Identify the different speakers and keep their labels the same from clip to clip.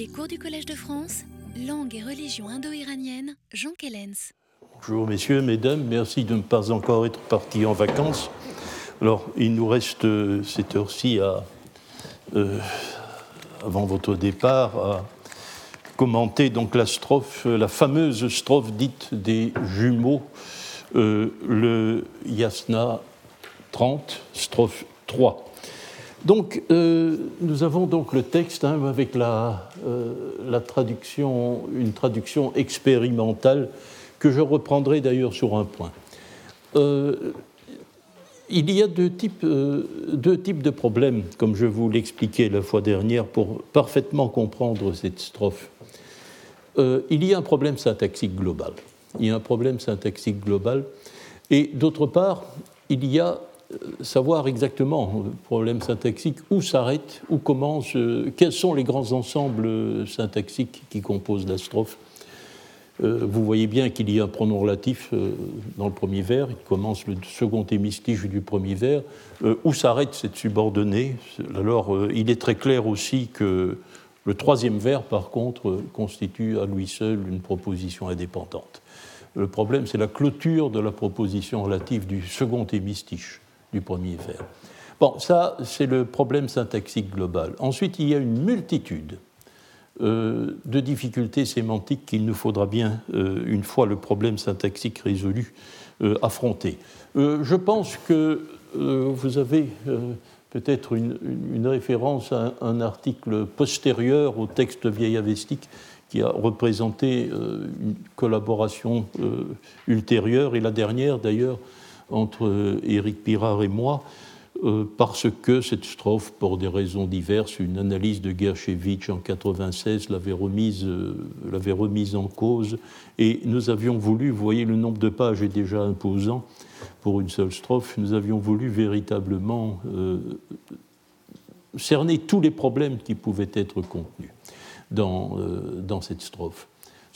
Speaker 1: Les cours du Collège de France, langue et religion indo-iranienne, Jean Kellens.
Speaker 2: Bonjour messieurs, mesdames, merci de ne pas encore être partis en vacances. Alors, il nous reste euh, cette heure-ci euh, avant votre départ, à commenter donc la strophe, la fameuse strophe dite des jumeaux, euh, le Yasna 30, strophe 3. Donc, euh, nous avons donc le texte hein, avec la, euh, la, traduction, une traduction expérimentale que je reprendrai d'ailleurs sur un point. Euh, il y a deux types, deux types de problèmes, comme je vous l'expliquais la fois dernière, pour parfaitement comprendre cette strophe. il y a un problème syntaxique global. Il y a un problème syntaxique global. Et d'autre part, il y a savoir exactement, le problème syntaxique, où s'arrête, où commence, euh, quels sont les grands ensembles syntaxiques qui composent la strophe. Euh, vous voyez bien qu'il y a un pronom relatif euh, dans le premier vers, il commence le second hémistiche du premier vers. où s'arrête cette subordonnée? Alors, il est très clair aussi que le troisième vers, par contre, constitue à lui seul une proposition indépendante. Le problème, c'est la clôture de la proposition relative du second hémistiche du premier vers. Bon, ça, c'est le problème syntaxique global. Ensuite, il y a une multitude euh, de difficultés sémantiques qu'il nous faudra bien, euh, une fois le problème syntaxique résolu, euh, affronter. je pense que vous avez peut-être une, une, référence à un article postérieur au texte vieil avestique qui a représenté une collaboration ultérieure, et la dernière d'ailleurs entre Éric Pirard et moi, euh, parce que cette strophe, pour des raisons diverses, une analyse de Gershevitch en 96 l'avait remise, euh, l'avait remise en cause, et nous avions voulu, vous voyez, le nombre de pages est déjà imposant pour une seule strophe, nous avions voulu véritablement euh, cerner tous les problèmes qui pouvaient être contenus dans, dans cette strophe.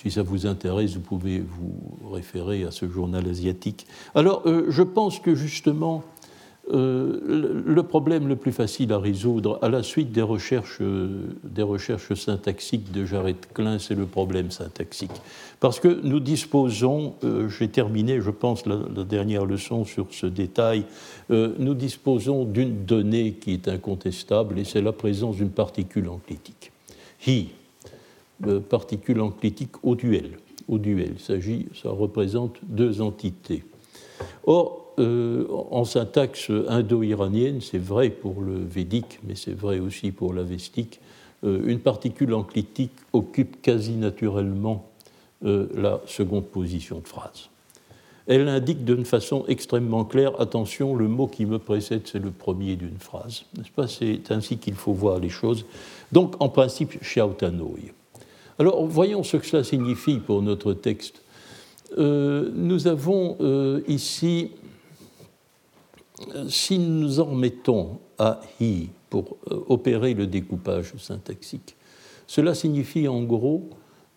Speaker 2: Si ça vous intéresse, vous pouvez vous référer à ce journal asiatique. Alors, euh, je pense que justement, euh, le problème le plus facile à résoudre à la suite des recherches, des recherches syntaxiques de Jared Klein, c'est le problème syntaxique. Parce que nous disposons, euh, j'ai terminé, je pense, la, dernière leçon sur ce détail, nous disposons d'une donnée qui est incontestable et c'est la présence d'une particule enclitique. He, particules enclitiques au duel. Au duel, ça représente deux entités. Or, euh, en syntaxe indo-iranienne, c'est vrai pour le védique, mais c'est vrai aussi pour l'avestique, euh, une particule enclitique occupe quasi naturellement euh, la seconde position de phrase. Elle indique d'une façon extrêmement claire, attention, le mot qui me précède, c'est le premier d'une phrase. N'est-ce pas? C'est ainsi qu'il faut voir les choses. Donc, en principe, Xiaotanoi. Alors voyons ce que cela signifie pour notre texte. Euh, nous avons euh, ici, si nous en remettons à hi pour euh, opérer le découpage syntaxique, cela signifie en gros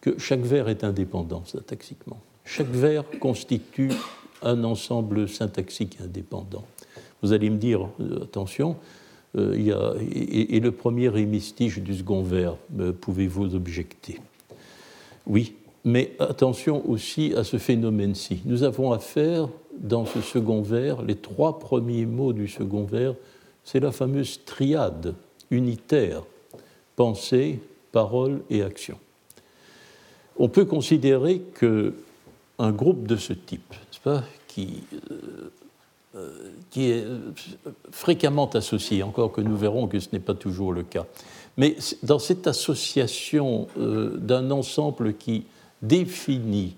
Speaker 2: que chaque vers est indépendant syntaxiquement. Chaque vers constitue un ensemble syntaxique indépendant. Vous allez me dire, attention, euh, et, le premier hémistiche du second vers, euh, pouvez-vous objecter? Oui, mais attention aussi à ce phénomène-ci. Nous avons affaire, dans ce second vers, les trois premiers mots du second vers, c'est la fameuse triade unitaire, pensée, parole et action. On peut considérer qu'un groupe de ce type, euh, euh, qui est fréquemment associé, encore que nous verrons que ce n'est pas toujours le cas. Mais dans cette association euh, d'un ensemble qui définit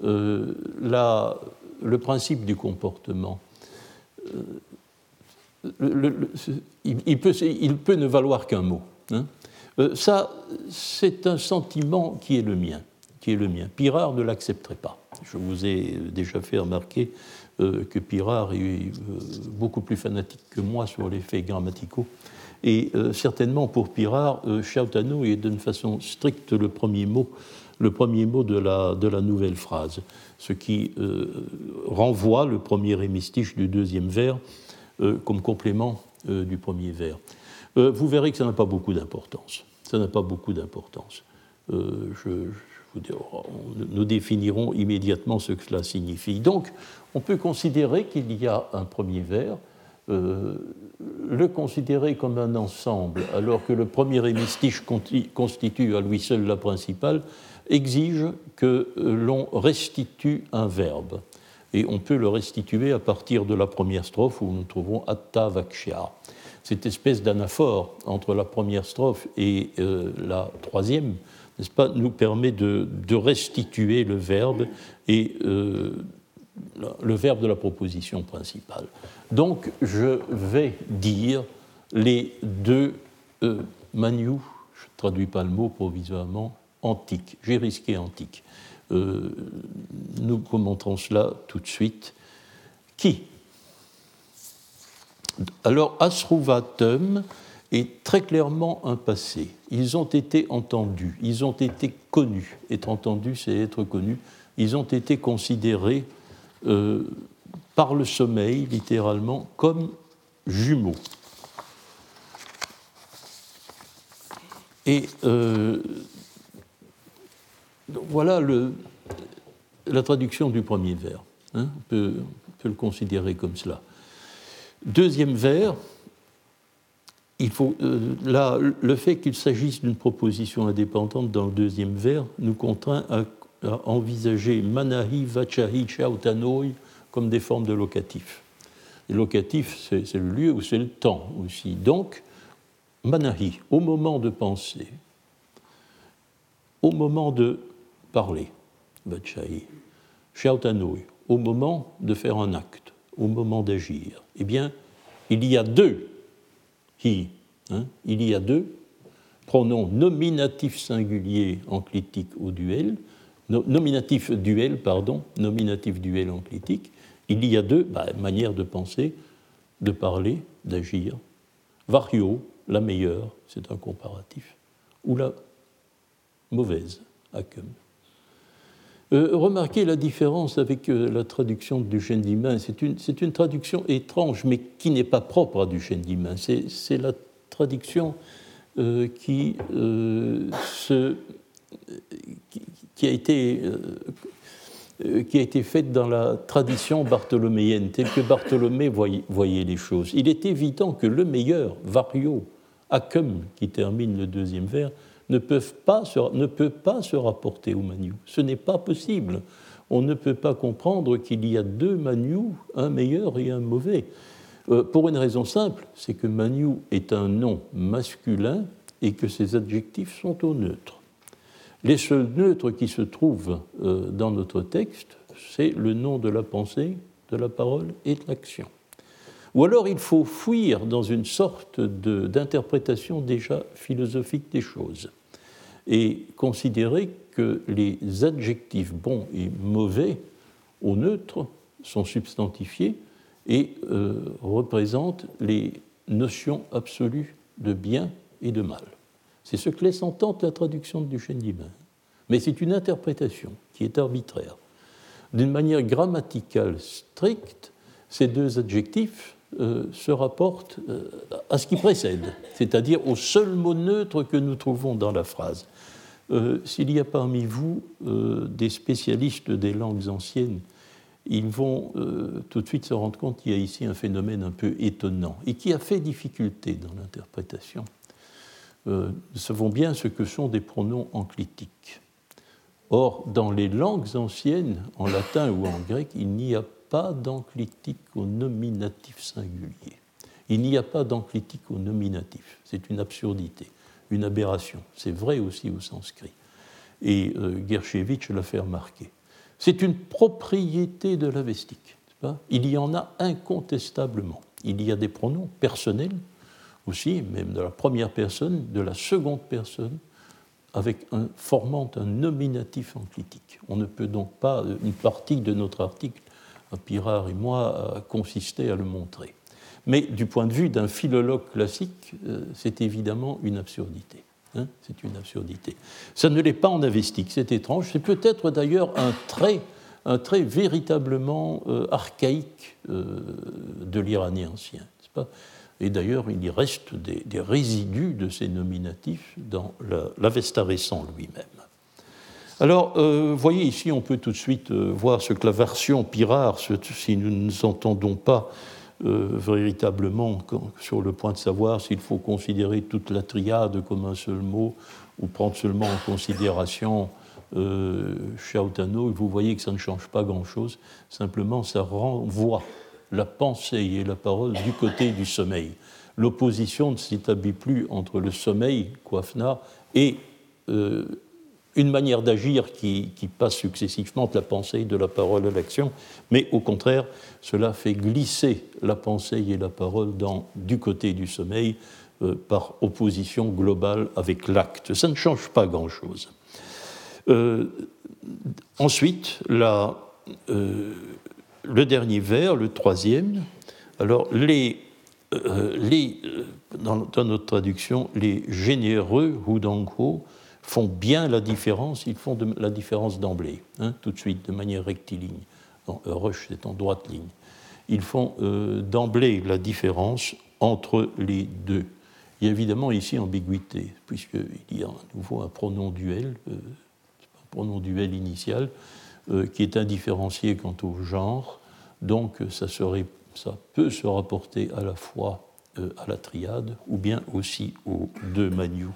Speaker 2: la, le principe du comportement, il, peut, il, peut, ne valoir qu'un mot. Hein. ça, c'est un sentiment qui est le mien, qui est le mien. Pirard ne l'accepterait pas. Je vous ai déjà fait remarquer euh, que Pirard est euh, beaucoup plus fanatique que moi sur les faits grammaticaux. Et euh, certainement pour Pirard, Chautano est d'une façon stricte le premier mot, le premier mot de la, de la nouvelle phrase, ce qui renvoie le premier hémistiche du deuxième vers comme complément du premier vers. vous verrez que ça n'a pas beaucoup d'importance. Ça n'a pas beaucoup d'importance. Euh, je, nous définirons immédiatement ce que cela signifie. Donc, on peut considérer qu'il y a un premier vers, euh, le considérer comme un ensemble, alors que le premier hémistiche constitue à lui seul la principale, exige que l'on restitue un verbe. Et on peut le restituer à partir de la première strophe où nous trouvons Atta Vakshya. Cette espèce d'anaphore entre la première strophe et euh, la troisième n'est-ce pas, nous permet de, restituer le verbe et euh, le verbe de la proposition principale. Donc, je vais dire les deux euh, je ne traduis pas le mot provisoirement, antiques. J'ai risqué antique. Euh, nous commenterons cela tout de suite. Qui? Alors, Asruvatum est très clairement un passé. Ils ont été entendus, ils ont été connus. Être entendu, c'est être connu. Ils ont été considérés euh, par le sommeil, littéralement, comme jumeaux. Et euh, voilà la traduction du premier vers. Hein. on, peut, le considérer comme cela. Deuxième vers, il faut, euh, là, le fait qu'il s'agisse d'une proposition indépendante dans le deuxième vers nous contraint à, envisager manahi, vachahi, chautanoi comme des formes de locatif. Les locatifs, c'est le lieu ou c'est le temps aussi. Donc, manahi, au moment de penser, au moment de parler, vachahi, chautanoi, au moment de faire un acte, au moment d'agir. Eh bien, il y a deux hi, hein, il y a deux pronoms nominatifs singuliers enclitiques au duel, nominatif duel, pardon, nominatif duel enclitique, il y a deux bah, manières de penser, de parler, d'agir. Vario, la meilleure, c'est un comparatif, ou la mauvaise, acum. Euh, remarquez la différence avec euh, la traduction de Duchesne d'Imain. C'est une, traduction étrange, mais qui n'est pas propre à Duchesne d'Imain. C'est la traduction euh, qui, se, qui, a été, qui a été faite dans la tradition bartholoméenne, telle que Bartholomé voyait, les choses. Il est évident que le meilleur, Vario, Acum, qui termine le deuxième vers, ne, peuvent pas ne peut pas se rapporter au Manu. Ce n'est pas possible. On ne peut pas comprendre qu'il y a deux Manu, un meilleur et un mauvais. Euh, pour une raison simple, c'est que Manu est un nom masculin et que ses adjectifs sont au neutre. Les seuls neutres qui se trouvent euh, dans notre texte, c'est le nom de la pensée, de la parole et de l'action. Ou alors il faut fuir dans une sorte d'interprétation déjà philosophique des choses et considérer que les adjectifs bons et mauvais au neutre sont substantifiés et euh, représentent les notions absolues de bien et de mal. C'est ce que laisse entendre la traduction de Duchesne d'Imain. Mais c'est une interprétation qui est arbitraire. D'une manière grammaticale stricte, ces deux adjectifs euh, se rapportent euh, à ce qui précède, c'est-à-dire au seul mot neutre que nous trouvons dans la phrase. Euh, s'il y a parmi vous des spécialistes des langues anciennes, ils vont tout de suite se rendre compte qu'il y a ici un phénomène un peu étonnant et qui a fait difficulté dans l'interprétation. Nous savons bien ce que sont des pronoms enclitiques. Or, dans les langues anciennes, en latin ou en grec, il n'y a pas d'enclitique au nominatif singulier. Il n'y a pas d'enclitique au nominatif. C'est une absurdité une aberration. C'est vrai aussi au sanskrit. Et euh, Gershevitch l'a fait remarquer. C'est une propriété de la vestique. Il y en a incontestablement. Il y a des pronoms personnels aussi, même de la première personne, de la seconde personne, avec un, formant un nominatif enclitique. On ne peut donc pas, une partie de notre article, Pirard et moi, consister à le montrer. Mais du point de vue d'un philologue classique, euh, c'est évidemment une absurdité. Hein, c'est une absurdité. Ça ne l'est pas en avestique, c'est étrange. C'est peut-être d'ailleurs un trait, un trait véritablement euh, archaïque euh, de l'iranien ancien. Pas? Et d'ailleurs, il y reste des, résidus de ces nominatifs dans l'Avesta récent lui-même. Alors, vous voyez ici, on peut tout de suite voir ce que la version Pirard, si nous ne nous entendons pas euh, véritablement sur le point de savoir s'il faut considérer toute la triade comme un seul mot ou prendre seulement en considération euh, vous voyez que ça ne change pas grand-chose, simplement ça renvoie la pensée et la parole du côté du sommeil. L'opposition ne s'établit plus entre le sommeil, Kwafna, et euh, une manière d'agir qui, passe successivement de la pensée, de la parole à l'action, mais au contraire, cela fait glisser la pensée et la parole du côté du sommeil euh, par opposition globale avec l'acte. Ça ne change pas grand-chose. Euh, ensuite, la, le dernier vers, le troisième, alors les, les dans, dans, notre traduction, les généreux, Hudangho, font bien la différence, ils font la différence d'emblée, hein, tout de suite, de manière rectiligne. Rush, c'est en droite ligne. Ils font euh, d'emblée la différence entre les deux. Il y a évidemment ici ambiguïté, puisqu'il y a à nouveau un pronom duel, euh, un pronom duel initial, euh, qui est indifférencié quant au genre, donc ça, peut se rapporter à la fois à la triade ou bien aussi aux deux manious.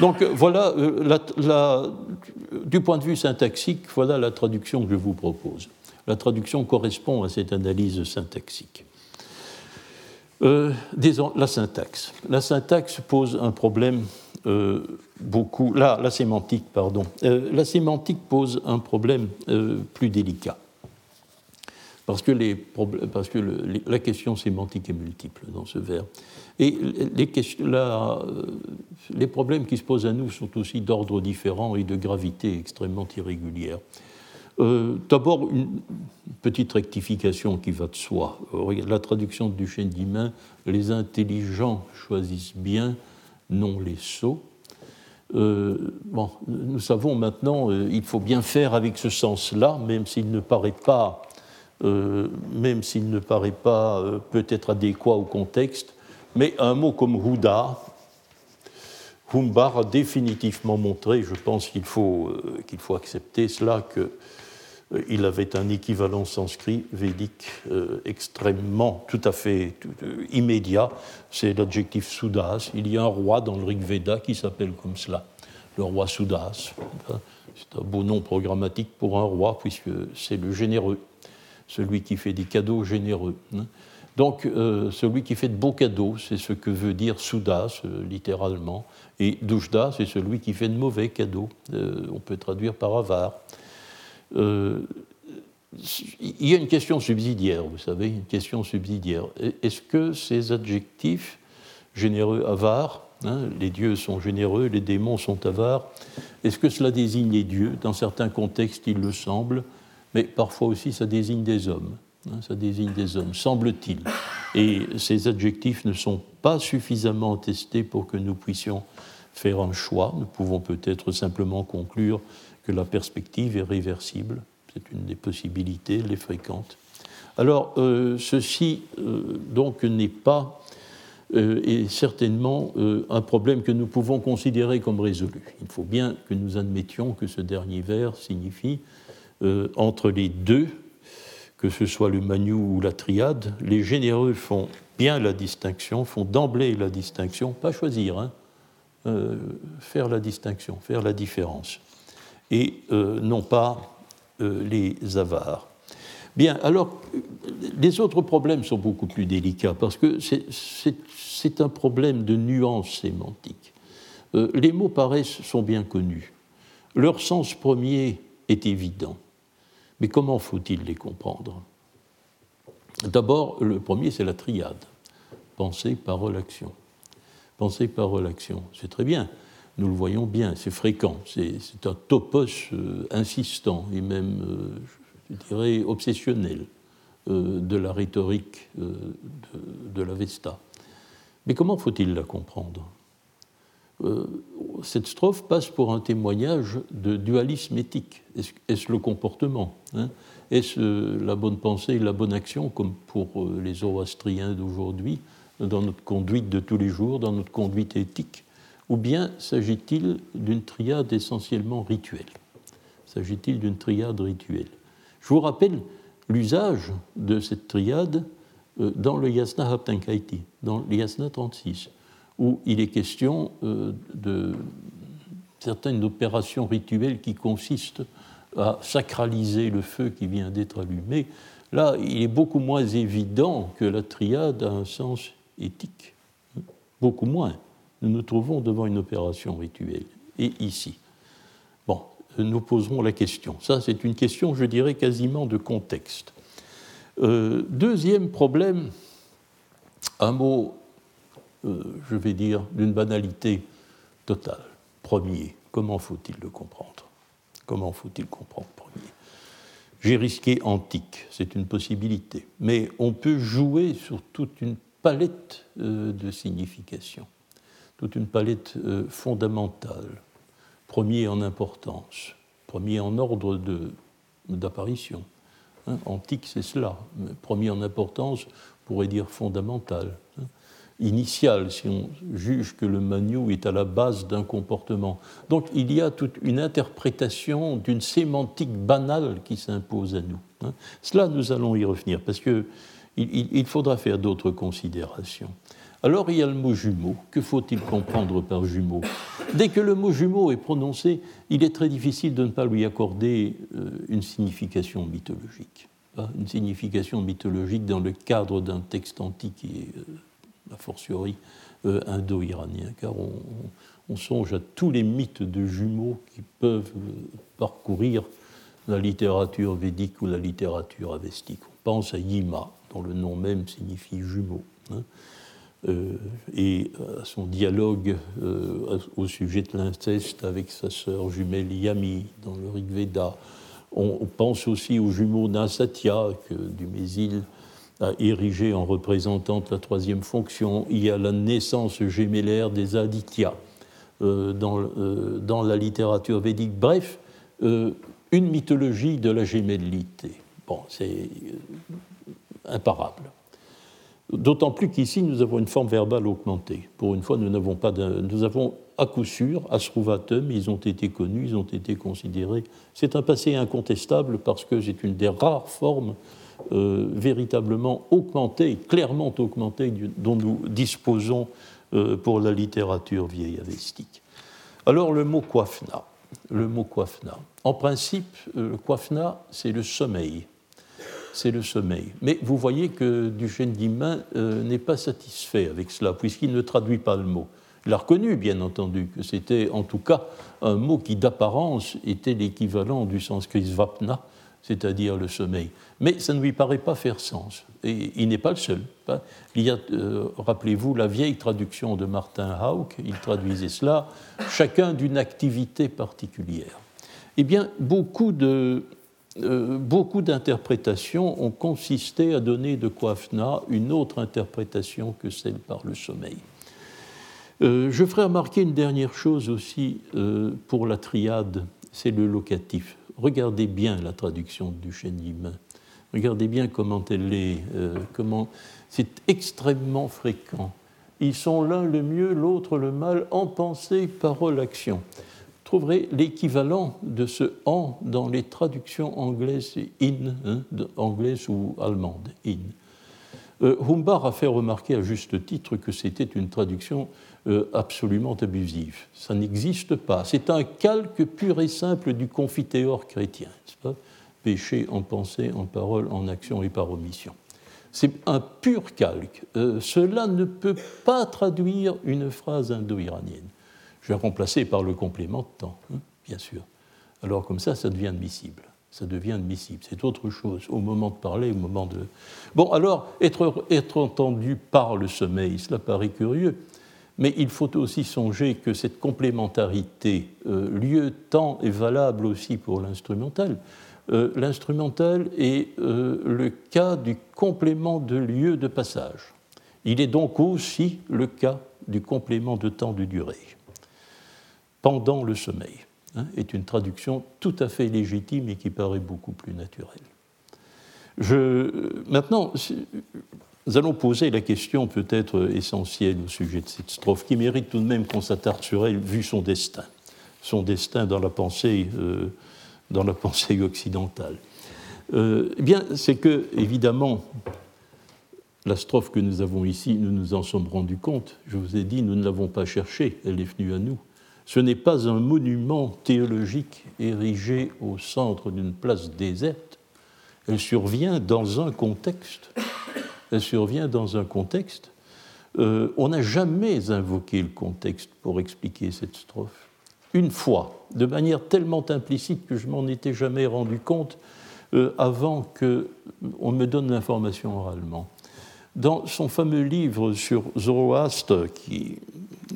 Speaker 2: Donc voilà, euh, du point de vue syntaxique, voilà la traduction que je vous propose. La traduction correspond à cette analyse syntaxique. Euh, la syntaxe. La syntaxe pose un problème euh, beaucoup. Là, la sémantique, pardon. la sémantique pose un problème plus délicat. Parce que, la question sémantique est multiple dans ce vers. Et les, problèmes qui se posent à nous sont aussi d'ordre différent et de gravité extrêmement irrégulière. Euh, d'abord, une petite rectification qui va de soi. La traduction de Duchesne d'Imain les intelligents choisissent bien, non les sots. Euh, bon, nous savons maintenant, euh, il faut bien faire avec ce sens-là, même s'il ne paraît pas, même s'il ne peut-être adéquat au contexte. Mais un mot comme Houda, Humbar a définitivement montré, je pense qu'il faut, euh, qu'il faut accepter cela, qu'il euh, avait un équivalent sanskrit védique euh, extrêmement, tout à fait immédiat. C'est l'adjectif Sudas. Il y a un roi dans le Rig Veda qui s'appelle comme cela, le roi Sudas. C'est un beau nom programmatique pour un roi, puisque c'est le généreux, celui qui fait des cadeaux généreux. Hein. Donc, euh, celui qui fait de beaux cadeaux, c'est ce que veut dire Soudas, euh, littéralement. Et Douchda, c'est celui qui fait de mauvais cadeaux. Euh, on peut traduire par avare. Il y a une question subsidiaire, vous savez, une question subsidiaire. Est-ce que ces adjectifs, généreux, avares, hein, les dieux sont généreux, les démons sont avares, est-ce que cela désigne les dieux? Dans certains contextes, il le semble, mais parfois aussi ça désigne des hommes. Hein, ça désigne des hommes, semble-t-il. Et ces adjectifs ne sont pas suffisamment testés pour que nous puissions faire un choix. Nous pouvons peut-être simplement conclure que la perspective est réversible. C'est une des possibilités, les fréquentes. Alors, euh, ceci euh, donc n'est pas euh, et certainement un problème que nous pouvons considérer comme résolu. Il faut bien que nous admettions que ce dernier vers signifie entre les deux que ce soit le Manu ou la triade, les généreux font bien la distinction, font d'emblée la distinction, pas choisir, hein, faire la distinction, faire la différence, et euh, non pas euh, les avares. Bien, alors, les autres problèmes sont beaucoup plus délicats parce que c'est un problème de nuance sémantique. les mots paraissent sont bien connus. Leur sens premier est évident. Mais comment faut-il les comprendre? D'abord, le premier, c'est la triade. Pensée, parole, action. Pensée, parole, action. C'est très bien. Nous le voyons bien, c'est fréquent. C'est un topos euh, insistant et même, euh, je dirais, obsessionnel euh, de la rhétorique de, de la Vesta. Mais comment faut-il la comprendre? Cette strophe passe pour un témoignage de dualisme éthique. Est-ce le comportement hein? Est-ce la bonne pensée et la bonne action, comme pour les zoroastriens d'aujourd'hui, dans notre conduite de tous les jours, dans notre conduite éthique, ou bien s'agit-il d'une triade essentiellement rituelle? S'agit-il d'une triade rituelle? Je vous rappelle l'usage de cette triade euh, dans le Yasna Haptankaiti, dans le Yasna 36, où il est question euh, de certaines opérations rituelles qui consistent à sacraliser le feu qui vient d'être allumé. Là, il est beaucoup moins évident que la triade a un sens éthique. Beaucoup moins. Nous nous trouvons devant une opération rituelle. Et ici. Bon, nous poserons la question. Ça, c'est une question, je dirais, quasiment de contexte. Euh, deuxième problème, un mot, euh, je vais dire, d'une banalité totale. Premier, comment faut-il le comprendre? Comment faut-il comprendre premier? J'ai risqué antique, c'est une possibilité, mais on peut jouer sur toute une palette euh, de significations, toute une palette fondamentale, premier en importance, premier en ordre d'apparition. Hein, antique, c'est cela. Premier en importance, on pourrait dire fondamental. Hein. Initial, si on juge que le manu est à la base d'un comportement. Donc il y a toute une interprétation d'une sémantique banale qui s'impose à nous. Hein. Cela, nous allons y revenir, parce qu'il il faudra faire d'autres considérations. Alors il y a le mot jumeau. Que faut-il comprendre par jumeau? Dès que le mot jumeau est prononcé, il est très difficile de ne pas lui accorder euh, une signification mythologique. Hein, une signification mythologique dans le cadre d'un texte antique et, euh, a fortiori, euh, indo-iranien, car on, songe à tous les mythes de jumeaux qui peuvent parcourir la littérature védique ou la littérature avestique. On pense à Yima, dont le nom même signifie jumeau. Euh, et à son dialogue euh, au sujet de l'inceste avec sa sœur jumelle Yami dans le Rig Veda. On, pense aussi aux jumeaux Nasatya que Dumézil a érigé en représentante la troisième fonction. Il y a la naissance gémellaire des Aditya euh, dans, dans, la littérature védique. Bref, une mythologie de la gémellité. Bon, c'est imparable. D'autant plus qu'ici, nous avons une forme verbale augmentée. Pour une fois, nous n'avons pas nous avons à coup sûr, asruvatum, ils ont été connus, ils ont été considérés. C'est un passé incontestable parce que c'est une des rares formes euh, véritablement augmentées, clairement augmentées, dont nous disposons euh, pour la littérature vieille avestique. Alors le mot kwafna. Le mot kwafna. En principe, euh, le kwafna, c'est le sommeil c'est le sommeil. Mais vous voyez que Duchesne d'Imain euh, n'est pas satisfait avec cela, puisqu'il ne traduit pas le mot. Il a reconnu, bien entendu, que c'était en tout cas un mot qui, d'apparence, était l'équivalent du sanskrit svapna, c'est-à-dire le sommeil. Mais ça ne lui paraît pas faire sens. Et il n'est pas le seul. Hein. Il y a, euh, rappelez-vous, la vieille traduction de Martin Hauck, il traduisait cela, chacun d'une activité particulière. Eh bien, beaucoup de, euh, beaucoup d'interprétations ont consisté à donner de Kwafna une autre interprétation que celle par le sommeil. Euh, je ferai remarquer une dernière chose aussi euh, pour la triade, c'est le locatif. Regardez bien la traduction du Chénimain. Regardez bien comment elle est, comment c'est extrêmement fréquent. Ils sont l'un le mieux, l'autre le mal, en pensée, parole, action trouverez l'équivalent de ce en dans les traductions anglaises in, hein, anglaises ou allemandes, in. Euh, Humbar a fait remarquer à juste titre que c'était une traduction euh, absolument abusive. Ça n'existe pas. C'est un calque pur et simple du confiteor chrétien, péché en pensée, en parole, en action et par omission. C'est un pur calque. Euh, cela ne peut pas traduire une phrase indo-iranienne. Je vais remplacer par le complément de temps, hein, bien sûr. Alors comme ça, ça devient admissible. Ça devient admissible. C'est autre chose au moment de parler, au moment de... Bon, alors, être, entendu par le sommeil, cela paraît curieux, mais il faut aussi songer que cette complémentarité, euh, lieu-temps, est valable aussi pour l'instrumental. Euh, l'instrumental est euh, le cas du complément de lieu de passage. Il est donc aussi le cas du complément de temps de durée pendant le sommeil, hein, est une traduction tout à fait légitime et qui paraît beaucoup plus naturelle. Je, maintenant, nous allons poser la question peut-être essentielle au sujet de cette strophe, qui mérite tout de même qu'on s'attarde sur elle, vu son destin, son destin dans la pensée, euh, dans la pensée occidentale. Euh, eh bien, c'est que, évidemment, la strophe que nous avons ici, nous nous en sommes rendus compte. Je vous ai dit, nous ne l'avons pas cherchée, elle est venue à nous. Ce n'est pas un monument théologique érigé au centre d'une place déserte. Elle survient dans un contexte. Elle survient dans un contexte. Euh, on n'a jamais invoqué le contexte pour expliquer cette strophe. Une fois, de manière tellement implicite que je m'en étais jamais rendu compte euh, avant qu'on me donne l'information oralement. Dans son fameux livre sur Zoroastre, qui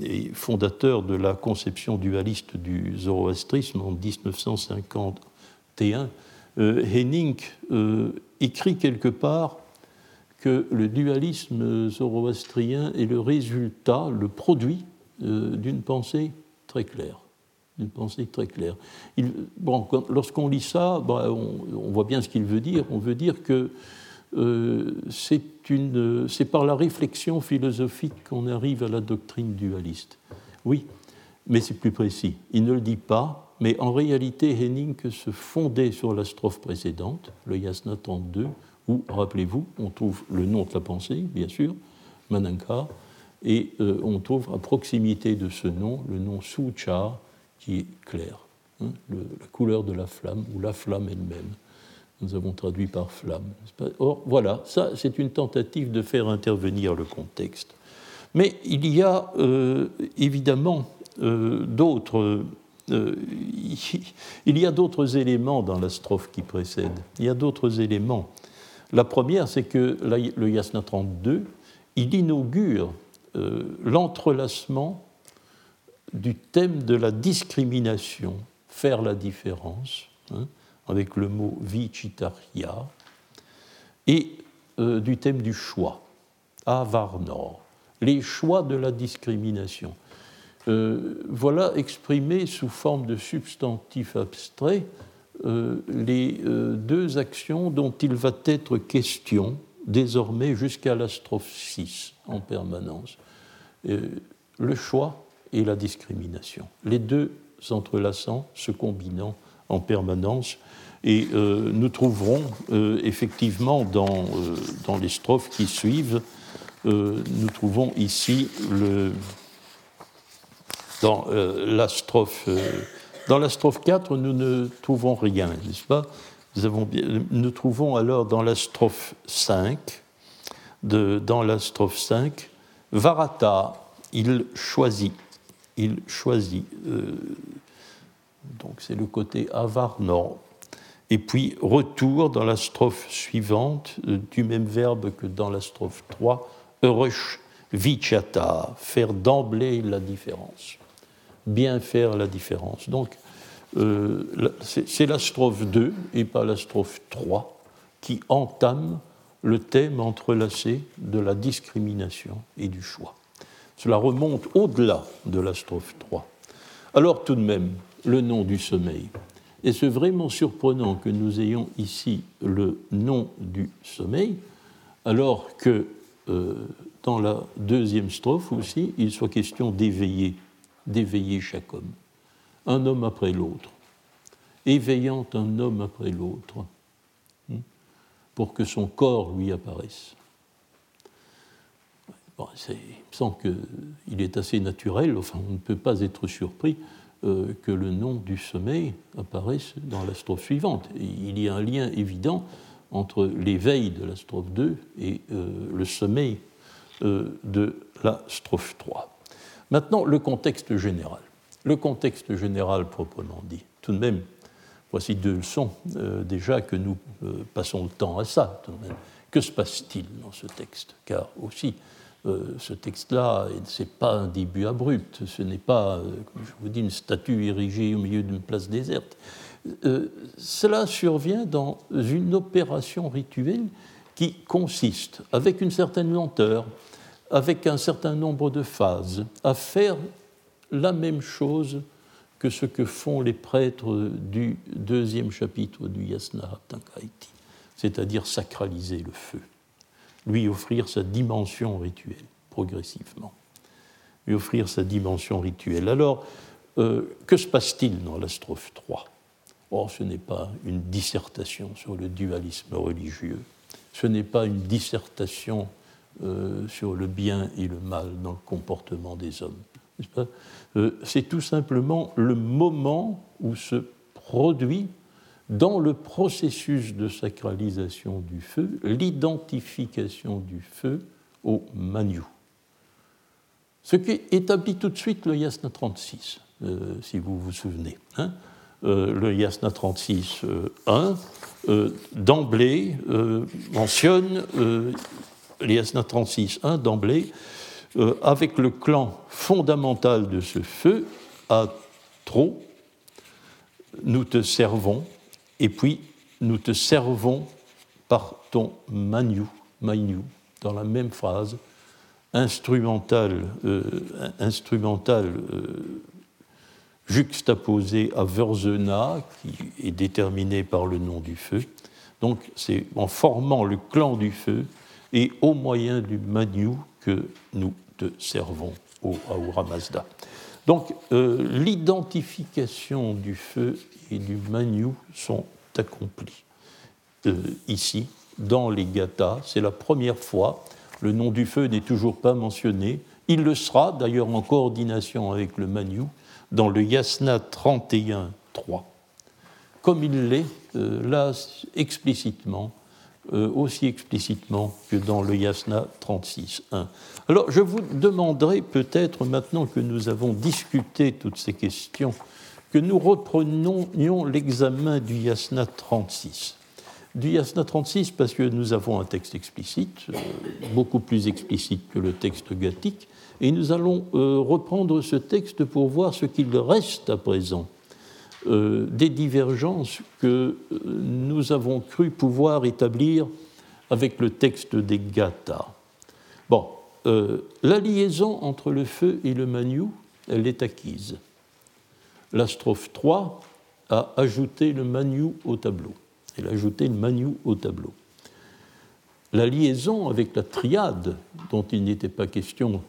Speaker 2: est fondateur de la conception dualiste du zoroastrisme en 1951, euh, Henning euh, écrit quelque part que le dualisme zoroastrien est le résultat, le produit euh, d'une pensée très claire. D'une pensée très claire. lorsqu'on lit ça, bah, on, on, voit bien ce qu'il veut dire. On veut dire que c'est par la réflexion philosophique qu'on arrive à la doctrine dualiste. Oui, mais c'est plus précis. Il ne le dit pas, mais en réalité, Henning se fondait sur la strophe précédente, le Yasna 32, où, rappelez-vous, on trouve le nom de la pensée, bien sûr, Mananka, et euh, on trouve à proximité de ce nom le nom Sucha, qui est clair, hein, la couleur de la flamme, ou la flamme elle-même nous avons traduit par flamme. Or, voilà, ça, c'est une tentative de faire intervenir le contexte. Mais il y a euh, évidemment euh, d'autres. Euh, il y a d'autres éléments dans la strophe qui précède. Il y a d'autres éléments. La première, c'est que le Yasna 32, il inaugure l'entrelacement du thème de la discrimination, faire la différence. Hein, avec le mot vichitarya, et euh, du thème du choix, avarnor, les choix de la discrimination. Euh, voilà exprimé sous forme de substantif abstrait euh, les deux actions dont il va être question désormais jusqu'à la strophe 6 en permanence. le choix et la discrimination. Les deux s'entrelaçant, se combinant en permanence et euh, nous trouverons euh, effectivement dans, euh, dans, les strophes qui suivent, nous trouvons ici le, dans la strophe. dans la strophe 4, nous ne trouvons rien, n'est-ce pas? Nous, avons, nous, trouvons alors dans la strophe 5, de, dans la strophe 5, Varata, il choisit, il choisit. donc c'est le côté avarnor et puis retour dans la strophe suivante euh, du même verbe que dans la strophe 3, Eurush vichata, faire d'emblée la différence, bien faire la différence. Donc euh, c'est la strophe 2 et pas la strophe 3 qui entame le thème entrelacé de la discrimination et du choix. Cela remonte au-delà de la strophe 3. Alors tout de même, le nom du sommeil. Et c'est vraiment surprenant que nous ayons ici le nom du sommeil, alors que euh, dans la deuxième strophe aussi, il soit question d'éveiller, d'éveiller chaque homme, un homme après l'autre, éveillant un homme après l'autre, hein, pour que son corps lui apparaisse. Bon, il me semble qu'il est assez naturel, enfin on ne peut pas être surpris euh, que le nom du sommeil apparaisse dans la strophe suivante. il y a un lien évident entre l'éveil de la strophe 2 et euh, le sommeil euh, de la strophe 3. Maintenant, le contexte général. Le contexte général proprement dit. Tout de même, voici deux leçons déjà que nous passons le temps à ça. Que se passe-t-il dans ce texte? Car aussi, euh, ce texte-là, ce n'est pas un début abrupt, ce n'est pas, euh, comme je vous dis, une statue érigée au milieu d'une place déserte. Euh, cela survient dans une opération rituelle qui consiste, avec une certaine lenteur, avec un certain nombre de phases, à faire la même chose que ce que font les prêtres du deuxième chapitre du Yasna c'est-à-dire sacraliser le feu lui offrir sa dimension rituelle, progressivement. Lui offrir sa dimension rituelle. Alors, euh, que se passe-t-il dans la strophe 3 Or, ce n'est pas une dissertation sur le dualisme religieux, ce n'est pas une dissertation euh, sur le bien et le mal dans le comportement des hommes. Euh, c'est tout simplement le moment où se produit dans le processus de sacralisation du feu l'identification du feu au Manu. Ce qui établit tout de suite le Yasna 36, euh, si vous vous souvenez. Hein. Euh, le Yasna 36, 1, d'emblée mentionne, le Yasna 36, 1, d'emblée, avec le clan fondamental de ce feu, à trop, nous te servons, et puis nous te servons par ton manu, manu dans la même phrase, instrumentale, euh, instrumental, euh, juxtaposé à Verzena, qui est déterminé par le nom du feu. Donc c'est en formant le clan du feu et au moyen du manu que nous te servons au Ahura Mazda. Donc euh, l'identification du feu et du manu sont accomplies euh, ici, dans les gathas. C'est la première fois. Le nom du feu n'est toujours pas mentionné. Il le sera, d'ailleurs en coordination avec le manu, dans le Yasna 31.3, comme il l'est euh, là explicitement euh, aussi explicitement que dans le Yasna 36.1. Alors je vous demanderai peut-être, maintenant que nous avons discuté toutes ces questions, que nous reprenions l'examen du Yasna 36. Du Yasna 36 parce que nous avons un texte explicite, euh, beaucoup plus explicite que le texte gathique, et nous allons euh, reprendre ce texte pour voir ce qu'il reste à présent euh, des divergences que euh, nous avons cru pouvoir établir avec le texte des Gathas. Bon, euh, la liaison entre le feu et le manu, elle est acquise. La strophe 3 a ajouté le manu au tableau. Elle a ajouté le manu au tableau. La liaison avec la triade, dont il n'était pas question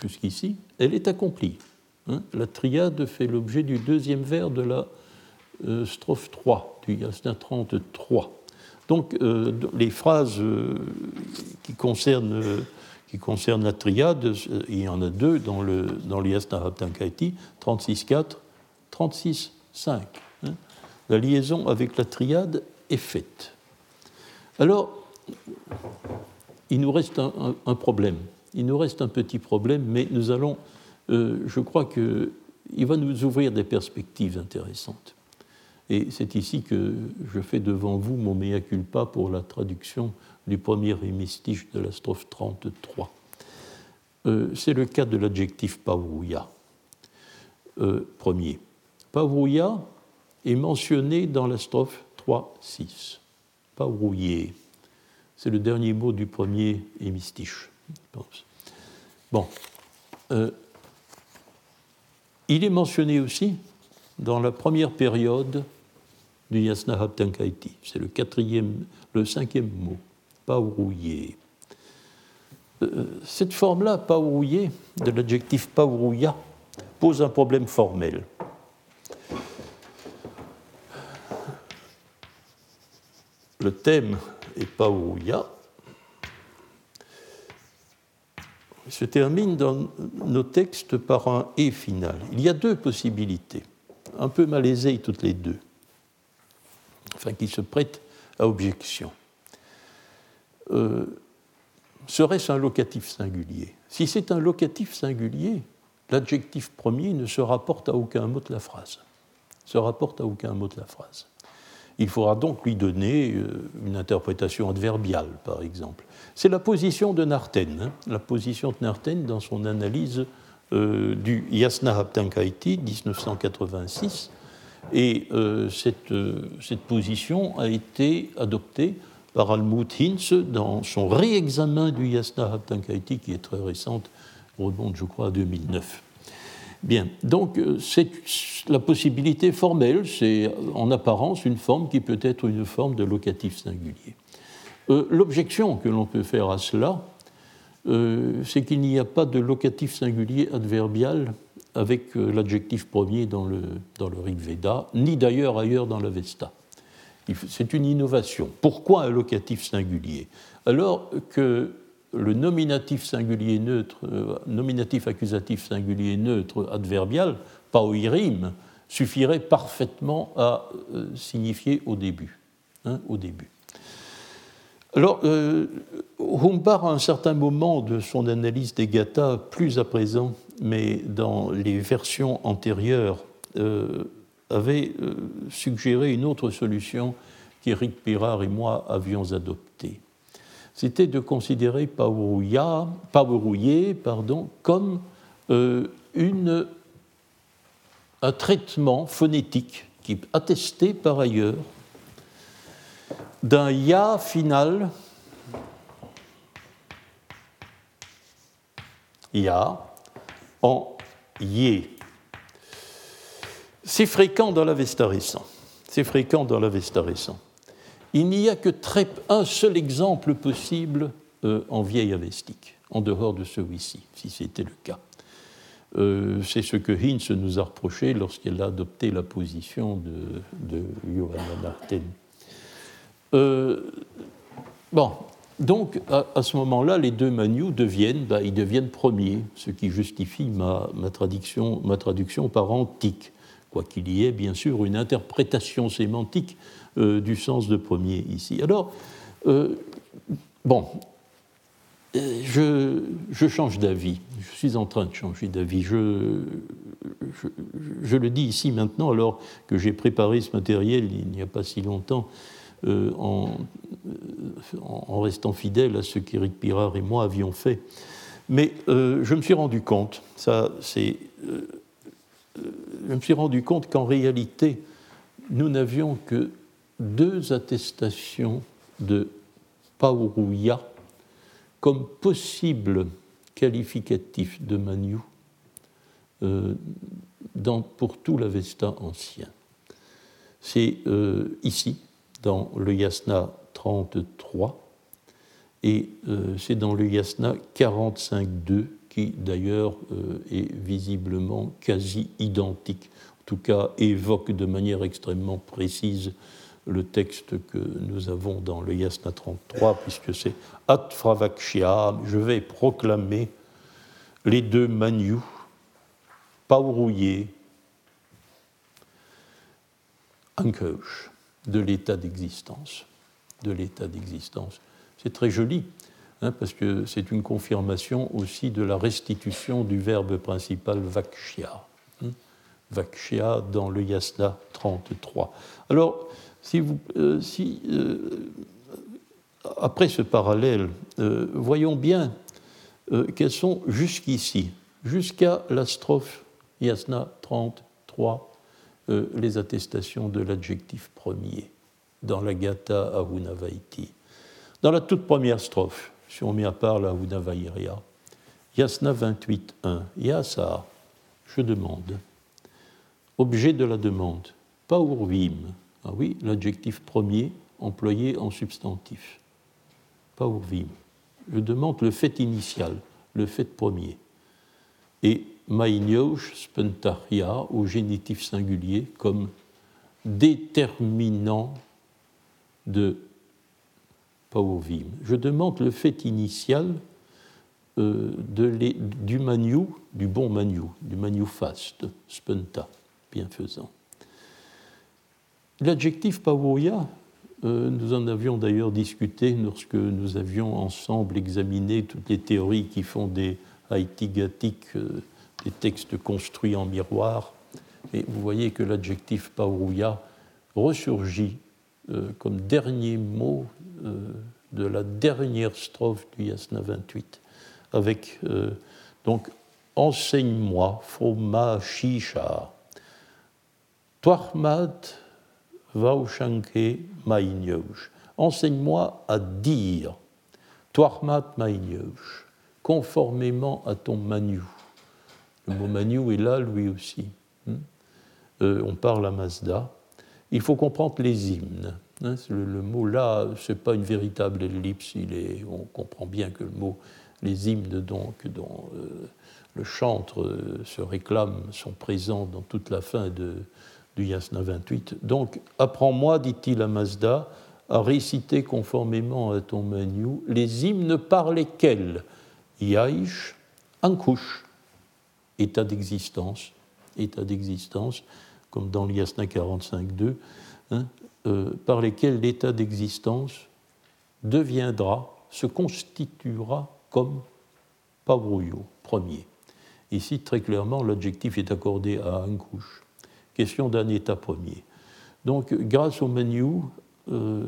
Speaker 2: jusqu'ici, elle est accomplie. Hein, la triade fait l'objet du deuxième vers de la euh, strophe 3, du Yasna 33. Donc euh, les phrases euh, qui, concernent, qui concernent la triade, il y en a deux dans le, dans le Yasna 36.4, 36.5. Hein. La liaison avec la triade est faite. Alors, il nous reste un problème. Il nous reste un petit problème, mais nous allons je crois qu'il va nous ouvrir des perspectives intéressantes. Et c'est ici que je fais devant vous mon mea culpa pour la traduction du premier hémistiche de la strophe 33. Euh, c'est le cas de l'adjectif pavrouya, euh, premier. Pavrouya est mentionné dans la strophe 3-6. Pavrouillé, c'est le dernier mot du premier hémistiche, je pense. Bon, il est mentionné aussi dans la première période du Yasna Haptankaiti. C'est le quatrième, le cinquième mot, paourouillé. Euh, cette forme-là, paourouillé, de l'adjectif paourouya, pose un problème formel. Le thème est paourouya, se termine dans nos textes par un et final. Il y a deux possibilités, un peu malaisées toutes les deux, enfin qui se prêtent à objection. Euh, serait-ce un locatif singulier? Si c'est un locatif singulier, l'adjectif premier ne. Se rapporte à aucun mot de la phrase. Il faudra donc lui donner euh, une interprétation adverbiale, par exemple. C'est la position de Narten, hein, la position de Narten dans son analyse euh, du Yasna Haptankaiti 1986. Et euh, cette, position a été adoptée par Almut Hinz dans son réexamen du Yasna Haptankaiti, qui est très récente, remonte je crois à 2009. Bien, donc euh, c'est la possibilité formelle, c'est en apparence une forme qui peut être une forme de locatif singulier. L'objection que l'on peut faire à cela, c'est qu'il n'y a pas de locatif singulier adverbial avec l'adjectif premier dans le, dans le Rig Veda, ni d'ailleurs ailleurs dans l'Avesta. C'est une innovation. Pourquoi un locatif singulier? Alors que le nominatif singulier euh, accusatif singulier neutre adverbial, pauirim, suffirait parfaitement à euh, signifier au début. Hein, au début. Alors, euh, à un certain moment de son analyse des gathas, plus à présent, mais dans les versions antérieures, euh, avait suggéré une autre solution qu'Éric Pirard et moi avions adoptée c'était de considérer Paurouillé pardon, comme euh, un traitement phonétique qui est attesté par ailleurs d'un ya final, ya, en yé. C'est fréquent dans l'Avesta récent. C'est fréquent dans. Il n'y a que très, un seul exemple possible euh, en vieille avestique, en dehors de celui-ci, si c'était le cas. Euh, c'est ce que Hinz nous a reproché lorsqu'elle a adopté la position de, Johanna Narten. Euh, bon, donc à, ce moment-là, les deux Manu deviennent, bah, ils deviennent premiers, ce qui justifie ma, ma, traduction, ma traduction par antique, quoiqu'il y ait bien sûr une interprétation sémantique euh, du sens de premier ici. Alors, euh, bon, euh, je, change d'avis, je suis en train de changer d'avis. Je, le dis ici maintenant alors que j'ai préparé ce matériel il n'y a pas si longtemps en, en, restant fidèle à ce qu'Éric Pirard et moi avions fait. Mais je me suis rendu compte, ça c'est... je me suis rendu compte qu'en réalité, nous n'avions que deux attestations de Paurouya comme possible qualificatif de Manu euh, pour tout l'Avesta ancien. C'est euh, ici, dans le Yasna 33, et euh, c'est dans le Yasna 45.2, qui d'ailleurs est visiblement quasi identique, en tout cas évoque de manière extrêmement précise le texte que nous avons dans le Yasna 33, puisque c'est Atfravakshya, je vais proclamer les deux Manu, Paurouillé, Ankush, de l'état d'existence. De l'état d'existence. C'est très joli, hein, parce que c'est une confirmation aussi de la restitution du verbe principal Vakshya. Hein, vakshya dans le Yasna 33. Alors, si euh, euh, après ce parallèle, euh, voyons bien quelles sont jusqu'ici, jusqu'à la strophe Yasna 33, les attestations de l'adjectif premier dans la Gata Ahunavaiti. Dans la toute première strophe, si on met à part la Yasna 28.1, Yasa, je demande. Objet de la demande, Paurvim, ah oui, l'adjectif premier employé en substantif. Pas urvim. Je demande le fait initial, le fait premier. Et mainiosh spentaria au génitif singulier comme déterminant de pauvim. Je demande le fait initial euh, du manu, du bon manu, du manu fast, spenta, bienfaisant. L'adjectif pavoya, euh, nous en avions d'ailleurs discuté lorsque nous avions ensemble examiné toutes les théories qui font des haïtigatiques, euh, des textes construits en miroir. Et vous voyez que l'adjectif pavoya ressurgit euh, comme dernier mot de la dernière strophe du Yasna 28, avec donc enseigne-moi, Foma Shisha, Toarmat Vaushanke Mainyeush. Enseigne-moi à dire, Toarmat Mainyeush, conformément à ton manu. Le mot manu est là, lui aussi. Hmm? Euh, on parle à Mazda. Il faut comprendre les hymnes. Hein, le, mot là, ce n'est pas une véritable ellipse. Il est, on comprend bien que le mot, les hymnes donc, dont euh, le chantre euh, se réclame sont présents dans toute la fin de, du Yasna 28. Donc, apprends-moi, dit-il à Mazda, à réciter conformément à ton menu les hymnes par lesquels Yaïch, Ankush, état d'existence, état d'existence, comme dans l'Yasna 45.2, hein, euh, par lesquels l'état d'existence deviendra, se constituera comme Pabrouyo, premier. Ici, très clairement, l'adjectif est accordé à Ankush. Question d'un état premier. Donc, grâce au manu, euh,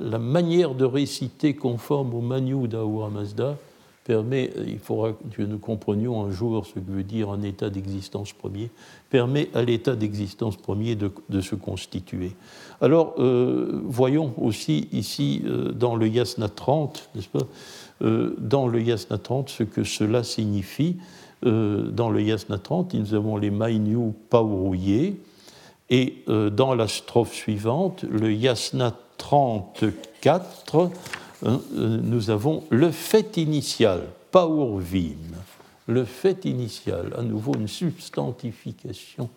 Speaker 2: la, manière de réciter conforme au manu d'Ahura Mazda permet, il faudra que nous comprenions un jour ce que veut dire un état d'existence premier, permet à l'état d'existence premier de, se constituer. Alors, euh, voyons aussi ici euh, dans le Yasna 30, n'est-ce pas, dans le Yasna 30 ce que cela signifie. Dans le Yasna 30, nous avons les Maïniu Paurouye, et euh, dans la strophe suivante, le Yasna 34, hein, euh, nous avons le fait initial, paurvim, le fait initial, à nouveau une substantification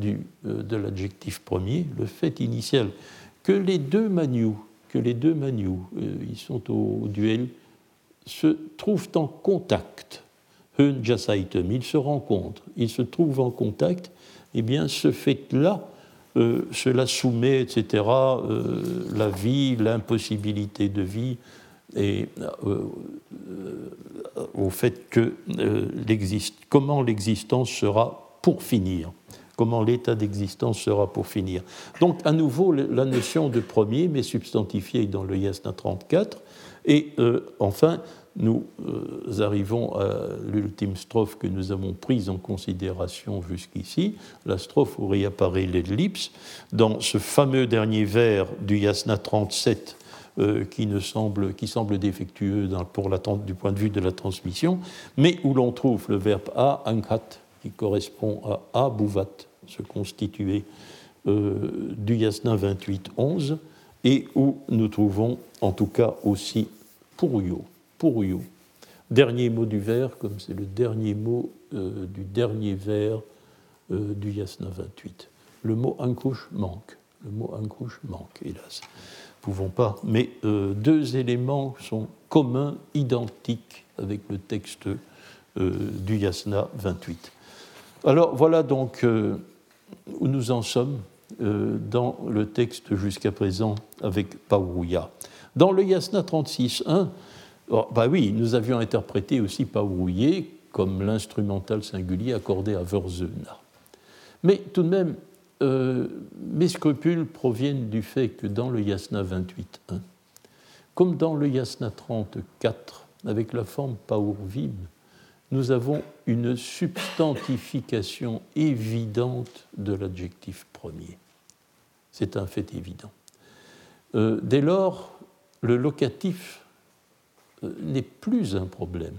Speaker 2: euh, de l'adjectif premier, le fait initial, que les deux maniou, que les deux maniou, ils sont au, duel, se trouvent en contact. Hun ils se rencontrent, ils se trouvent en contact eh bien, ce fait-là, euh, cela soumet, etc., euh, la vie, l'impossibilité de vie, et euh, au fait que comment l'existence sera pour finir, comment l'état d'existence sera pour finir. Donc, à nouveau, la notion de premier, mais substantifiée dans le Yasna 34, et enfin, nous euh, arrivons à l'ultime strophe que nous avons prise en considération jusqu'ici, la strophe où réapparaît l'ellipse, dans ce fameux dernier vers du Yasna 37 euh, qui, semble, défectueux pour la, du point de vue de la transmission, mais où l'on trouve le verbe a, ankat, qui correspond à abouvat, se constituer euh, du Yasna 28, 11, et où nous trouvons en tout cas aussi Puruyo pour you. Dernier mot du vers, comme c'est le dernier mot euh, du dernier vers euh, du Yasna 28. Le mot Ankush manque. Le mot Ankush manque, hélas. Pouvons pas. Mais euh, deux éléments sont communs, identiques avec le texte du Yasna 28. Alors voilà donc où nous en sommes dans le texte jusqu'à présent avec Pauruya. Dans le Yasna 36.1, bah oui, nous avions interprété aussi Paurouillé comme l'instrumental singulier accordé à Wörzena. Mais tout de même, euh, mes scrupules proviennent du fait que dans le Yasna 28.1, comme dans le Yasna 34, avec la forme Paurvim, nous avons une substantification évidente de l'adjectif premier. C'est un fait évident. Euh, dès lors, le locatif n'est plus un problème.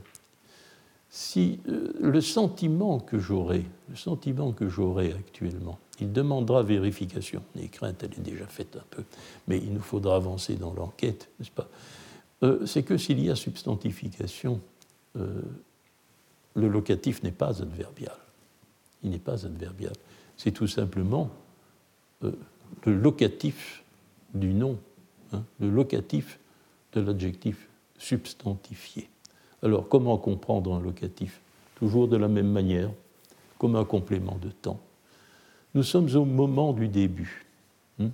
Speaker 2: Si euh, le sentiment que j'aurai, le sentiment que j'aurai actuellement, il demandera vérification. Les craintes, elle est déjà faite un peu, mais il nous faudra avancer dans l'enquête, n'est-ce pas? Euh, C'est que s'il y a substantification, le locatif n'est pas adverbial. Il n'est pas adverbial. C'est tout simplement le locatif du nom, hein, le locatif de l'adjectif substantifié. Alors, comment comprendre un locatif Toujours de la même manière, comme un complément de temps? Nous sommes au moment du début. Hmm?